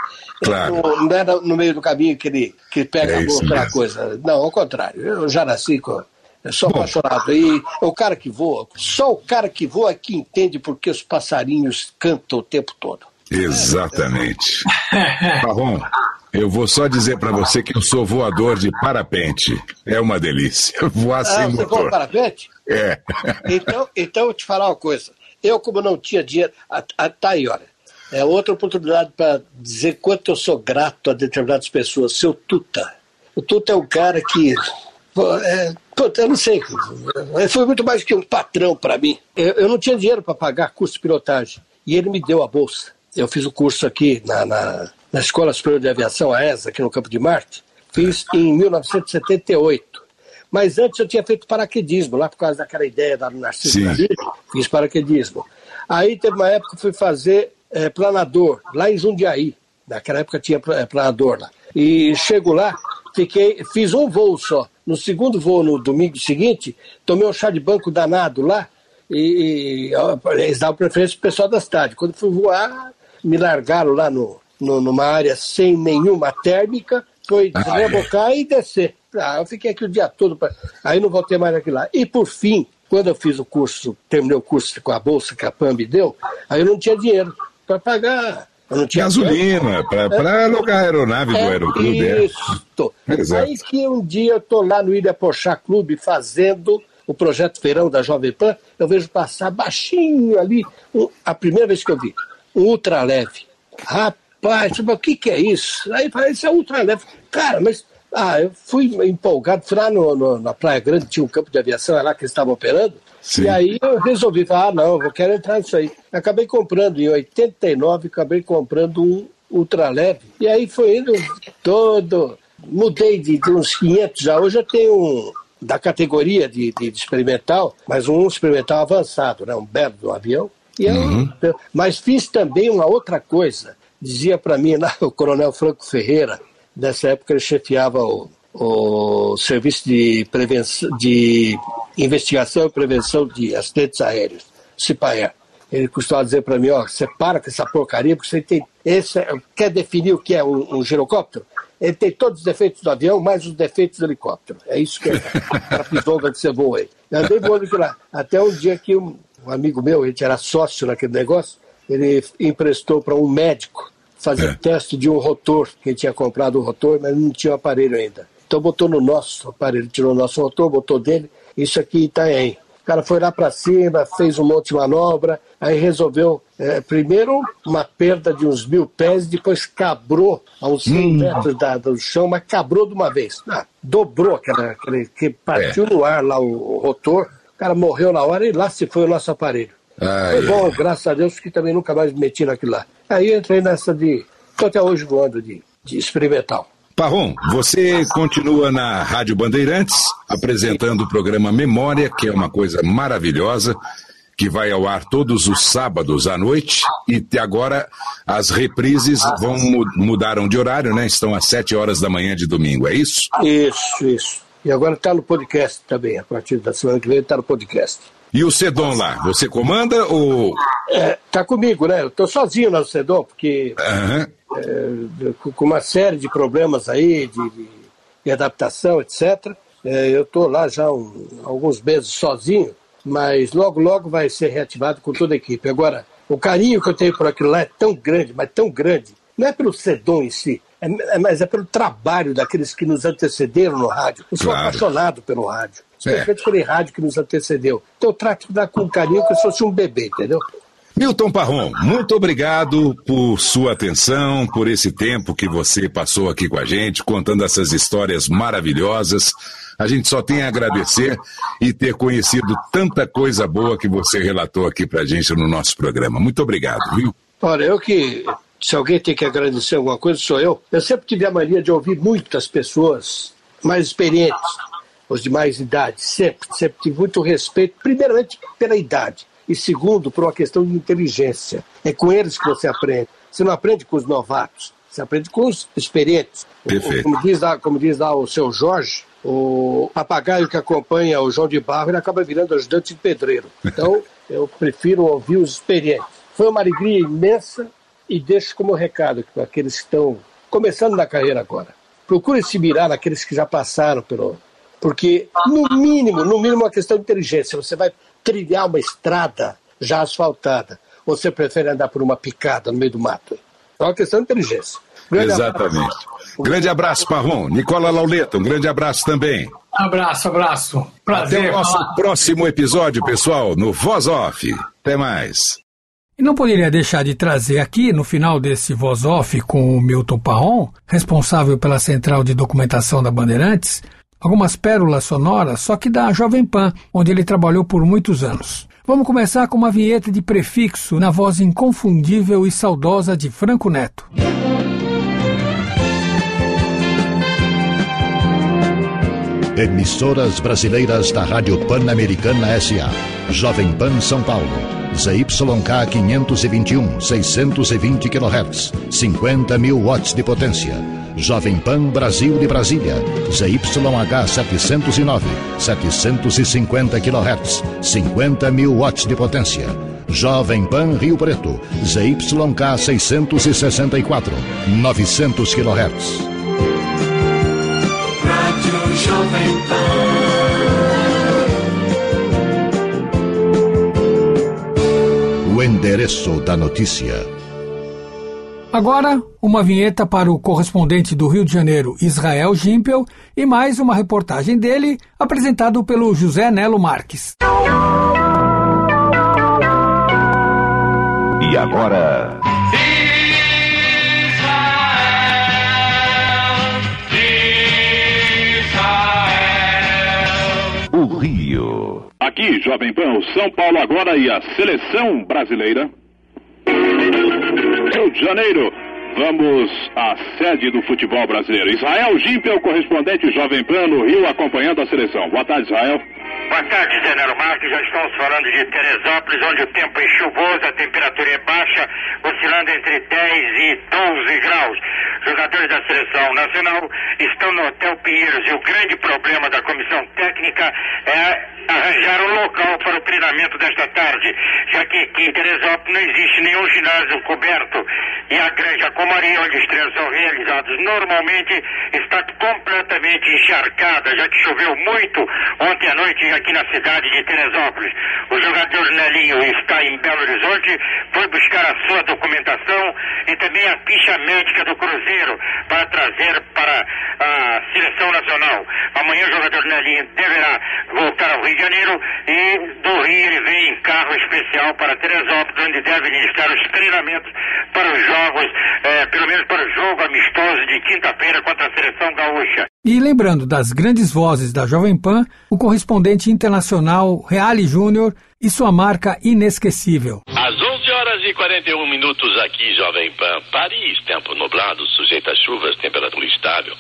claro. não, não é no meio do caminho que ele que pega é outra coisa. Não, ao contrário. Eu já nasci com. Eu sou Bom. apaixonado. E o cara que voa, só o cara que voa é que entende porque os passarinhos cantam o tempo todo. Exatamente. Marrom, eu vou só dizer para você que eu sou voador de parapente. É uma delícia. Voar ah, sem você motor. Voa parapente? É. Então, então eu te falar uma coisa. Eu, como não tinha dinheiro. A, a, tá aí, olha. É outra oportunidade para dizer quanto eu sou grato a determinadas pessoas. Seu Tuta. O Tuta é um cara que. É, eu não sei. Foi muito mais que um patrão para mim. Eu, eu, não tinha dinheiro para pagar curso de pilotagem. E ele me deu a bolsa. Eu fiz o curso aqui na, na, na Escola Superior de Aviação, a ESA, aqui no Campo de Marte. Fiz em 1978. Mas antes eu tinha feito paraquedismo, lá por causa daquela ideia da Narciso fiz paraquedismo. Aí teve uma época que fui fazer é, planador, lá em Jundiaí. Naquela época tinha é, planador lá. E chego lá, fiquei, fiz um voo só. No segundo voo, no domingo seguinte, tomei um chá de banco danado lá, e, e eles davam preferência para o pessoal da cidade. Quando fui voar, me largaram lá no, no, numa área sem nenhuma térmica, foi ah, rebocar é. e descer. Ah, eu fiquei aqui o dia todo, pra... aí não voltei mais aqui lá. E por fim, quando eu fiz o curso, terminei o curso com a bolsa que a PAM me deu, aí eu não tinha dinheiro para pagar. Eu não tinha Gasolina, para é, alugar a aeronave é, do Aeroclube. É. Isso. É. Aí que um dia eu estou lá no Ilha Pochá Clube fazendo o projeto Verão da Jovem Pan, eu vejo passar baixinho ali, a primeira vez que eu vi, um ultraleve. Rapaz, o que, que é isso? Aí falei, isso é ultraleve. Cara, mas ah, eu fui empolgado, fui lá no, no, na Praia Grande, tinha um campo de aviação, era lá que eles estavam operando, Sim. e aí eu resolvi, falar, ah, não, eu quero entrar nisso aí. Acabei comprando, em 89, acabei comprando um ultraleve, e aí foi indo todo, mudei de, de uns 500 já, hoje eu tenho um, da categoria de, de, de, experimental, mas um experimental avançado, né, um belo do avião, e uhum. mas fiz também uma outra coisa, dizia para mim lá, o coronel Franco Ferreira, Nessa época ele chefiava o, o Serviço de, prevenção, de Investigação e Prevenção de Acidentes Aéreos, CIPAER. Ele costumava dizer para mim, ó, você para com essa porcaria, porque você tem. Esse, é, quer definir o que é um, um girocóptero? Ele tem todos os defeitos do avião, mais os defeitos do helicóptero. É isso que é a pisonga de ser boa aí. Eu andei voando aqui lá. Até um dia que um, um amigo meu, ele era sócio naquele negócio, ele emprestou para um médico fazer é. teste de um rotor, que ele tinha comprado o um rotor, mas não tinha o aparelho ainda. Então botou no nosso aparelho, tirou o nosso rotor, botou dele, isso aqui em Itanhaém. O cara foi lá para cima, fez um monte de manobra, aí resolveu, é, primeiro, uma perda de uns mil pés, depois cabrou a uns 100 hum. metros da, do chão, mas cabrou de uma vez. Ah, dobrou, aquela, aquele, que partiu é. no ar lá o, o, rotor, cara morreu na hora e lá se foi o nosso aparelho. Ai, foi bom, graças a Deus, que também nunca mais me meti naquilo lá. Aí entrei nessa de. Estou até hoje voando de, de experimental. Parrom, você continua na Rádio Bandeirantes, apresentando o programa Memória, que é uma coisa maravilhosa, que vai ao ar todos os sábados à noite, e agora as reprises vão mudaram de horário, né? Estão às sete horas da manhã de domingo, é isso? Isso, isso. E agora está no podcast também, a partir da semana que vem está no podcast. E o Sedom lá, você comanda ou. É, tá comigo, né? Eu tô sozinho no Sedom, porque uhum. é, com uma série de problemas aí, de, de, adaptação, etc. É, eu tô lá já um, alguns meses sozinho, mas logo, logo vai ser reativado com toda a equipe. Agora, o carinho que eu tenho por aquilo lá é tão grande, mas tão grande. Não é pelo Sedom em si, é, é, mas é pelo trabalho daqueles que nos antecederam no rádio. Eu sou claro. apaixonado pelo rádio. Especialmente é. aquele rádio que nos antecedeu. Então eu trato de dar com carinho como se fosse um bebê, entendeu? Milton Parron, muito obrigado por sua atenção, por esse tempo que você passou aqui com a gente, contando essas histórias maravilhosas. A gente só tem a agradecer e ter conhecido tanta coisa boa que você relatou aqui pra gente no nosso programa. Muito obrigado, viu? Olha, eu que. Se alguém tem que agradecer alguma coisa, sou eu. Eu sempre tive a mania de ouvir muitas pessoas mais experientes os de mais idade, sempre, sempre tive muito respeito, primeiramente pela idade, e segundo, por uma questão de inteligência. É com eles que você aprende. Você não aprende com os novatos, você aprende com os experientes. Perfeito. Como diz lá, como diz lá o seu Jorge, o papagaio que acompanha o João de Barro, ele acaba virando ajudante de pedreiro. Então, eu prefiro ouvir os experientes. Foi uma alegria imensa e deixo como recado para aqueles que estão começando na carreira agora. Procure se mirar naqueles que já passaram pelo, porque, no mínimo, no mínimo, é uma questão de inteligência. Você vai trilhar uma estrada já asfaltada, ou você prefere andar por uma picada no meio do mato? É uma questão de inteligência. Grande Exatamente. Abraço. Grande abraço, Parrom. Nicola Lauleta, um grande abraço também. Abraço, abraço. Prazer. Até o nosso próximo episódio, pessoal, no Voz Off. Até mais. E não poderia deixar de trazer aqui, no final desse voz off com o Milton Parron, responsável pela central de documentação da Bandeirantes, algumas pérolas sonoras, só que da Jovem Pan, onde ele trabalhou por muitos anos. Vamos começar com uma vinheta de prefixo na voz inconfundível e saudosa de Franco Neto. Emissoras brasileiras da Rádio Pan-Americana SA. Jovem Pan São Paulo. ZYK 521, 620 kHz. 50 mil watts de potência. Jovem Pan Brasil de Brasília. ZYH 709, 750 kHz. 50 mil watts de potência. Jovem Pan Rio Preto. ZYK 664, 900 kHz. Endereço da notícia. Agora, uma vinheta para o correspondente do Rio de Janeiro, Israel Gimpel, e mais uma reportagem dele, apresentado pelo José Nelo Marques. E agora. Aqui, Jovem Pan, o São Paulo agora e a seleção brasileira. Rio de Janeiro, vamos à sede do futebol brasileiro. Israel Gimpel, correspondente Jovem Pan no Rio, acompanhando a seleção. Boa tarde, Israel. Boa tarde, Zenero Marques. Já estamos falando de Teresópolis, onde o tempo é chuvoso, a temperatura é baixa, oscilando entre 10 e 12 graus. Jogadores da seleção nacional estão no Hotel Pinheiros e o grande problema da comissão técnica é arranjar um local para o treinamento desta tarde, já que aqui em Teresópolis não existe nenhum ginásio coberto e a Granja Comaria, onde os treinos são realizados normalmente, está completamente encharcada, já que choveu muito ontem à noite aqui na cidade de Teresópolis. O jogador Nelinho está em Belo Horizonte, foi buscar a sua documentação e também a ficha médica do Cruzeiro para trazer para a seleção nacional. Amanhã o jogador Nelinho deverá voltar ao Rio de Janeiro e do Rio ele vem em carro especial para Teresópolis, onde deve iniciar os treinamentos para os jogos, é, pelo menos para o jogo amistoso de quinta-feira contra a seleção gaúcha. E lembrando das grandes vozes da Jovem Pan, o correspondente internacional Reale Júnior e sua marca inesquecível. Às 11 horas e 41 minutos aqui, Jovem Pan, Paris, tempo nublado, sujeito a chuvas, temperatura estável.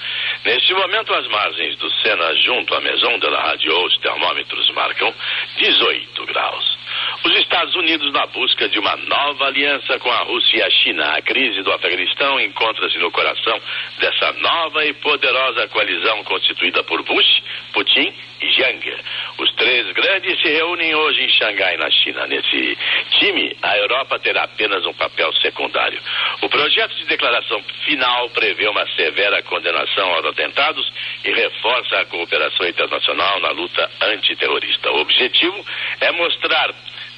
Neste momento, as margens do Sena, junto à Maison de la Radio, os termômetros marcam 18 graus. Os Estados Unidos na busca de uma nova aliança com a Rússia e a China. A crise do Afeganistão encontra-se no coração dessa nova e poderosa coalizão constituída por Bush, Putin e Jiang. Os três grandes se reúnem hoje em Xangai, na China. Nesse time, a Europa terá apenas um papel secundário. O projeto de declaração final prevê uma severa condenação aos atentados e reforça a cooperação internacional na luta antiterrorista. O objetivo é mostrar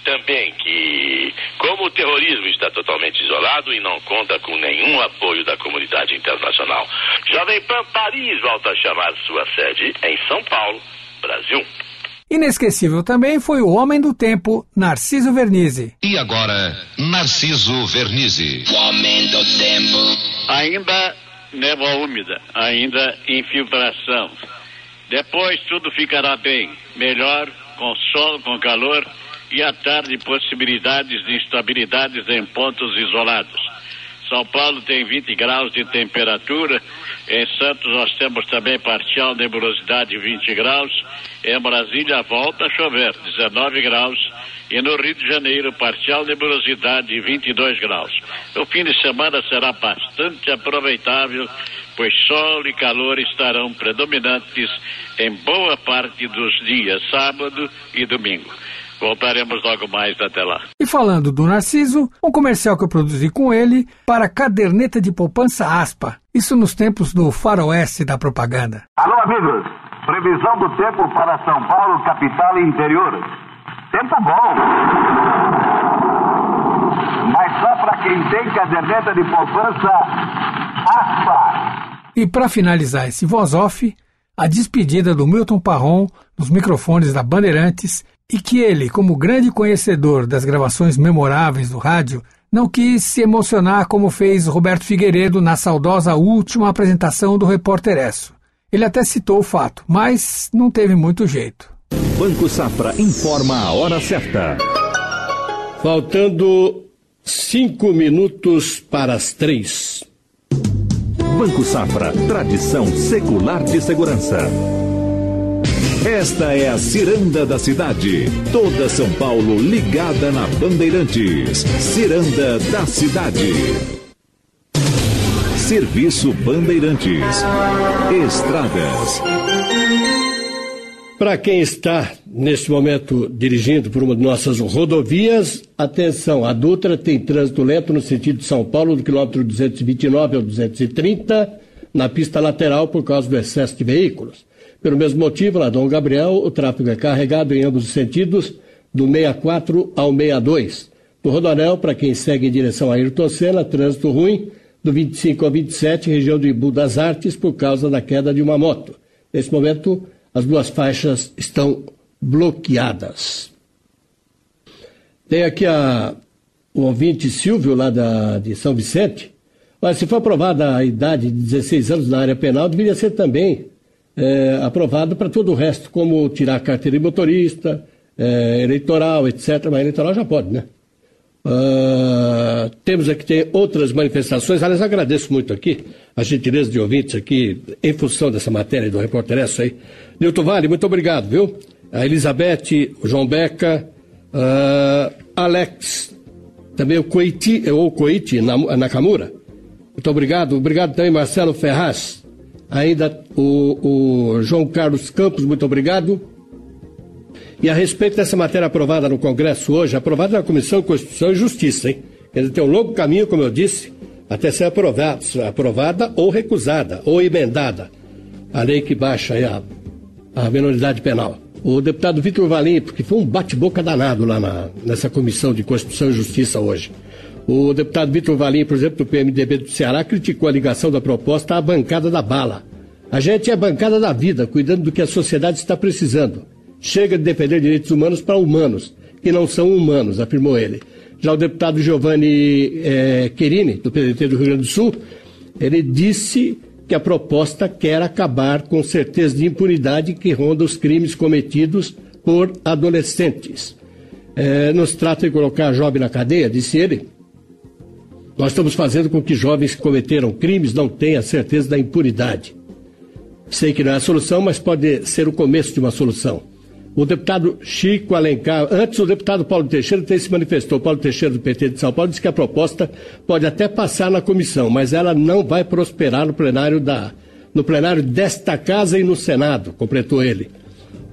também que, como o terrorismo está totalmente isolado e não conta com nenhum apoio da comunidade internacional, Jovem Pan Paris volta a chamar sua sede em São Paulo, Brasil. Inesquecível também foi o homem do tempo, Narciso Vernizzi. E agora, Narciso Vernizzi. O homem do tempo. Ainda névoa úmida, ainda infiltração. Depois tudo ficará bem, melhor, com sol, com calor e à tarde possibilidades de instabilidades em pontos isolados. São Paulo tem 20 graus de temperatura, em Santos nós temos também parcial nebulosidade 20 graus, em Brasília volta a chover 19 graus e no Rio de Janeiro parcial nebulosidade 22 graus. O fim de semana será bastante aproveitável, pois sol e calor estarão predominantes em boa parte dos dias sábado e domingo. Voltaremos logo mais até lá. E falando do Narciso, um comercial que eu produzi com ele para a caderneta de poupança Aspa. Isso nos tempos do faroeste da propaganda. Alô, amigos. Previsão do tempo para São Paulo, capital e interior. Tempo bom. Mas só para quem tem caderneta de poupança Aspa. E para finalizar esse voz off, a despedida do Milton Parron nos microfones da Bandeirantes e que ele, como grande conhecedor das gravações memoráveis do rádio, não quis se emocionar como fez Roberto Figueiredo na saudosa última apresentação do Repórter Esso. Ele até citou o fato, mas não teve muito jeito. Banco Safra informa a hora certa. Faltando cinco minutos para as três. Banco Safra, tradição secular de segurança. Esta é a Ciranda da Cidade. Toda São Paulo ligada na Bandeirantes. Ciranda da Cidade. Serviço Bandeirantes. Estradas. Para quem está neste momento dirigindo por uma de nossas rodovias, atenção, a Dutra tem trânsito lento no sentido de São Paulo, do quilômetro 229 ao 230, na pista lateral por causa do excesso de veículos. Pelo mesmo motivo, lá Dom Gabriel, o tráfego é carregado em ambos os sentidos, do 64 ao 62. Do Rodonel, para quem segue em direção a Ayrton Senna, trânsito ruim, do 25 ao 27, região do Ibu das Artes, por causa da queda de uma moto. Nesse momento, as duas faixas estão bloqueadas. Tem aqui a, o ouvinte Silvio, lá da, de São Vicente. Olha, se for aprovada a idade de 16 anos na área penal, deveria ser também é, aprovado para todo o resto, como tirar a carteira de motorista, é, eleitoral, etc. Mas eleitoral já pode, né? Uh, temos aqui tem outras manifestações. Aliás, agradeço muito aqui a gentileza de ouvintes aqui, em função dessa matéria do repórter essa aí. Nilton Vale, muito obrigado, viu? A Elizabeth, o João Beca, uh, Alex, também o Coiti, ou Coiti Nakamura. Muito obrigado. Obrigado também, Marcelo Ferraz. Ainda o, o João Carlos Campos, muito obrigado. E a respeito dessa matéria aprovada no Congresso hoje, aprovada na Comissão de Constituição e Justiça, hein? Ele tem um longo caminho, como eu disse, até ser aprovada, aprovada ou recusada, ou emendada. A lei que baixa a, a minoridade penal. O deputado Vitor Valim, porque foi um bate-boca danado lá na, nessa Comissão de Constituição e Justiça hoje. O deputado Vitor Valim, por exemplo, do PMDB do Ceará, criticou a ligação da proposta à bancada da bala. A gente é a bancada da vida, cuidando do que a sociedade está precisando. Chega de defender direitos humanos para humanos, que não são humanos, afirmou ele. Já o deputado Giovanni é, Querini, do PDT do Rio Grande do Sul, ele disse que a proposta quer acabar com certeza de impunidade que ronda os crimes cometidos por adolescentes. É, nos trata de colocar jovem na cadeia, disse ele, nós estamos fazendo com que jovens que cometeram crimes não tenham a certeza da impunidade. Sei que não é a solução, mas pode ser o começo de uma solução. O deputado Chico Alencar, antes o deputado Paulo Teixeira tem se manifestou, Paulo Teixeira do PT de São Paulo, disse que a proposta pode até passar na comissão, mas ela não vai prosperar no plenário da no plenário desta casa e no Senado, completou ele.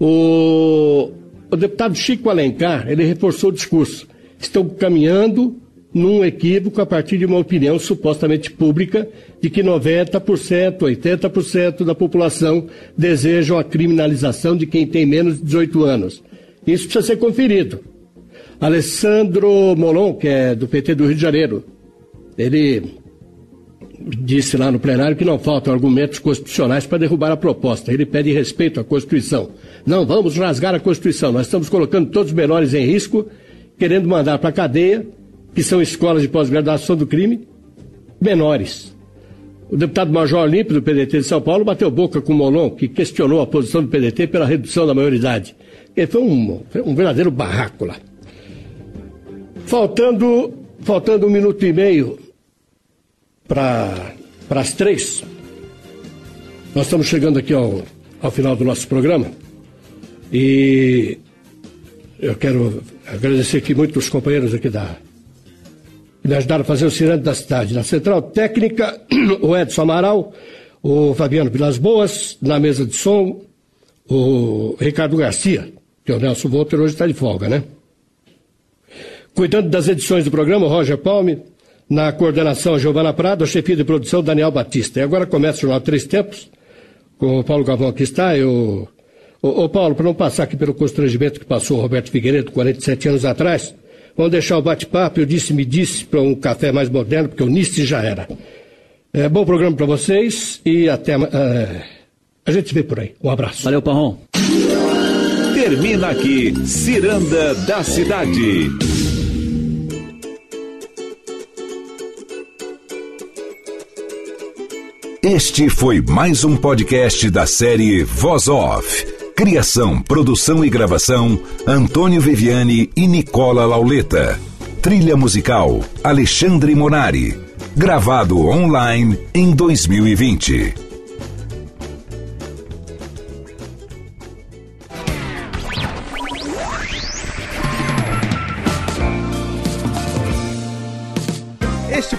O, o deputado Chico Alencar, ele reforçou o discurso. Estão caminhando num equívoco a partir de uma opinião supostamente pública de que 90%, 80% da população desejam a criminalização de quem tem menos de 18 anos. Isso precisa ser conferido. Alessandro Molon, que é do PT do Rio de Janeiro, ele disse lá no plenário que não faltam argumentos constitucionais para derrubar a proposta. Ele pede respeito à Constituição. Não vamos rasgar a Constituição. Nós estamos colocando todos os menores em risco, querendo mandar para a cadeia que são escolas de pós-graduação do crime, menores. O deputado Major Olímpio, do PDT de São Paulo, bateu boca com o Molon, que questionou a posição do PDT pela redução da maioridade. Ele foi um, um verdadeiro barraco lá. Faltando, faltando um minuto e meio para as três, nós estamos chegando aqui ao, ao final do nosso programa e eu quero agradecer aqui muito os companheiros aqui da me ajudaram a fazer o cirante da cidade. Na central técnica, o Edson Amaral, o Fabiano Vilas Boas, na mesa de som, o Ricardo Garcia, que é o Nelson Volter hoje está de folga, né? Cuidando das edições do programa, o Roger Palme, na coordenação, a Giovana Prado, a chefia de produção, Daniel Batista. E agora começa o Jornal Três Tempos, com o Paulo Galvão que está, eu... Ô Paulo, para não passar aqui pelo constrangimento que passou o Roberto Figueiredo 47 anos atrás, Vamos deixar o bate-papo, eu disse-me disse, para um café mais moderno, porque o NIST já era. É, bom programa para vocês e até. Uh, a gente se vê por aí. Um abraço. Valeu, Parrom. Termina aqui, Ciranda da Cidade. Este foi mais um podcast da série Voz Off. Criação, produção e gravação: Antônio Viviane e Nicola Lauleta. Trilha musical: Alexandre Monari. Gravado online em 2020.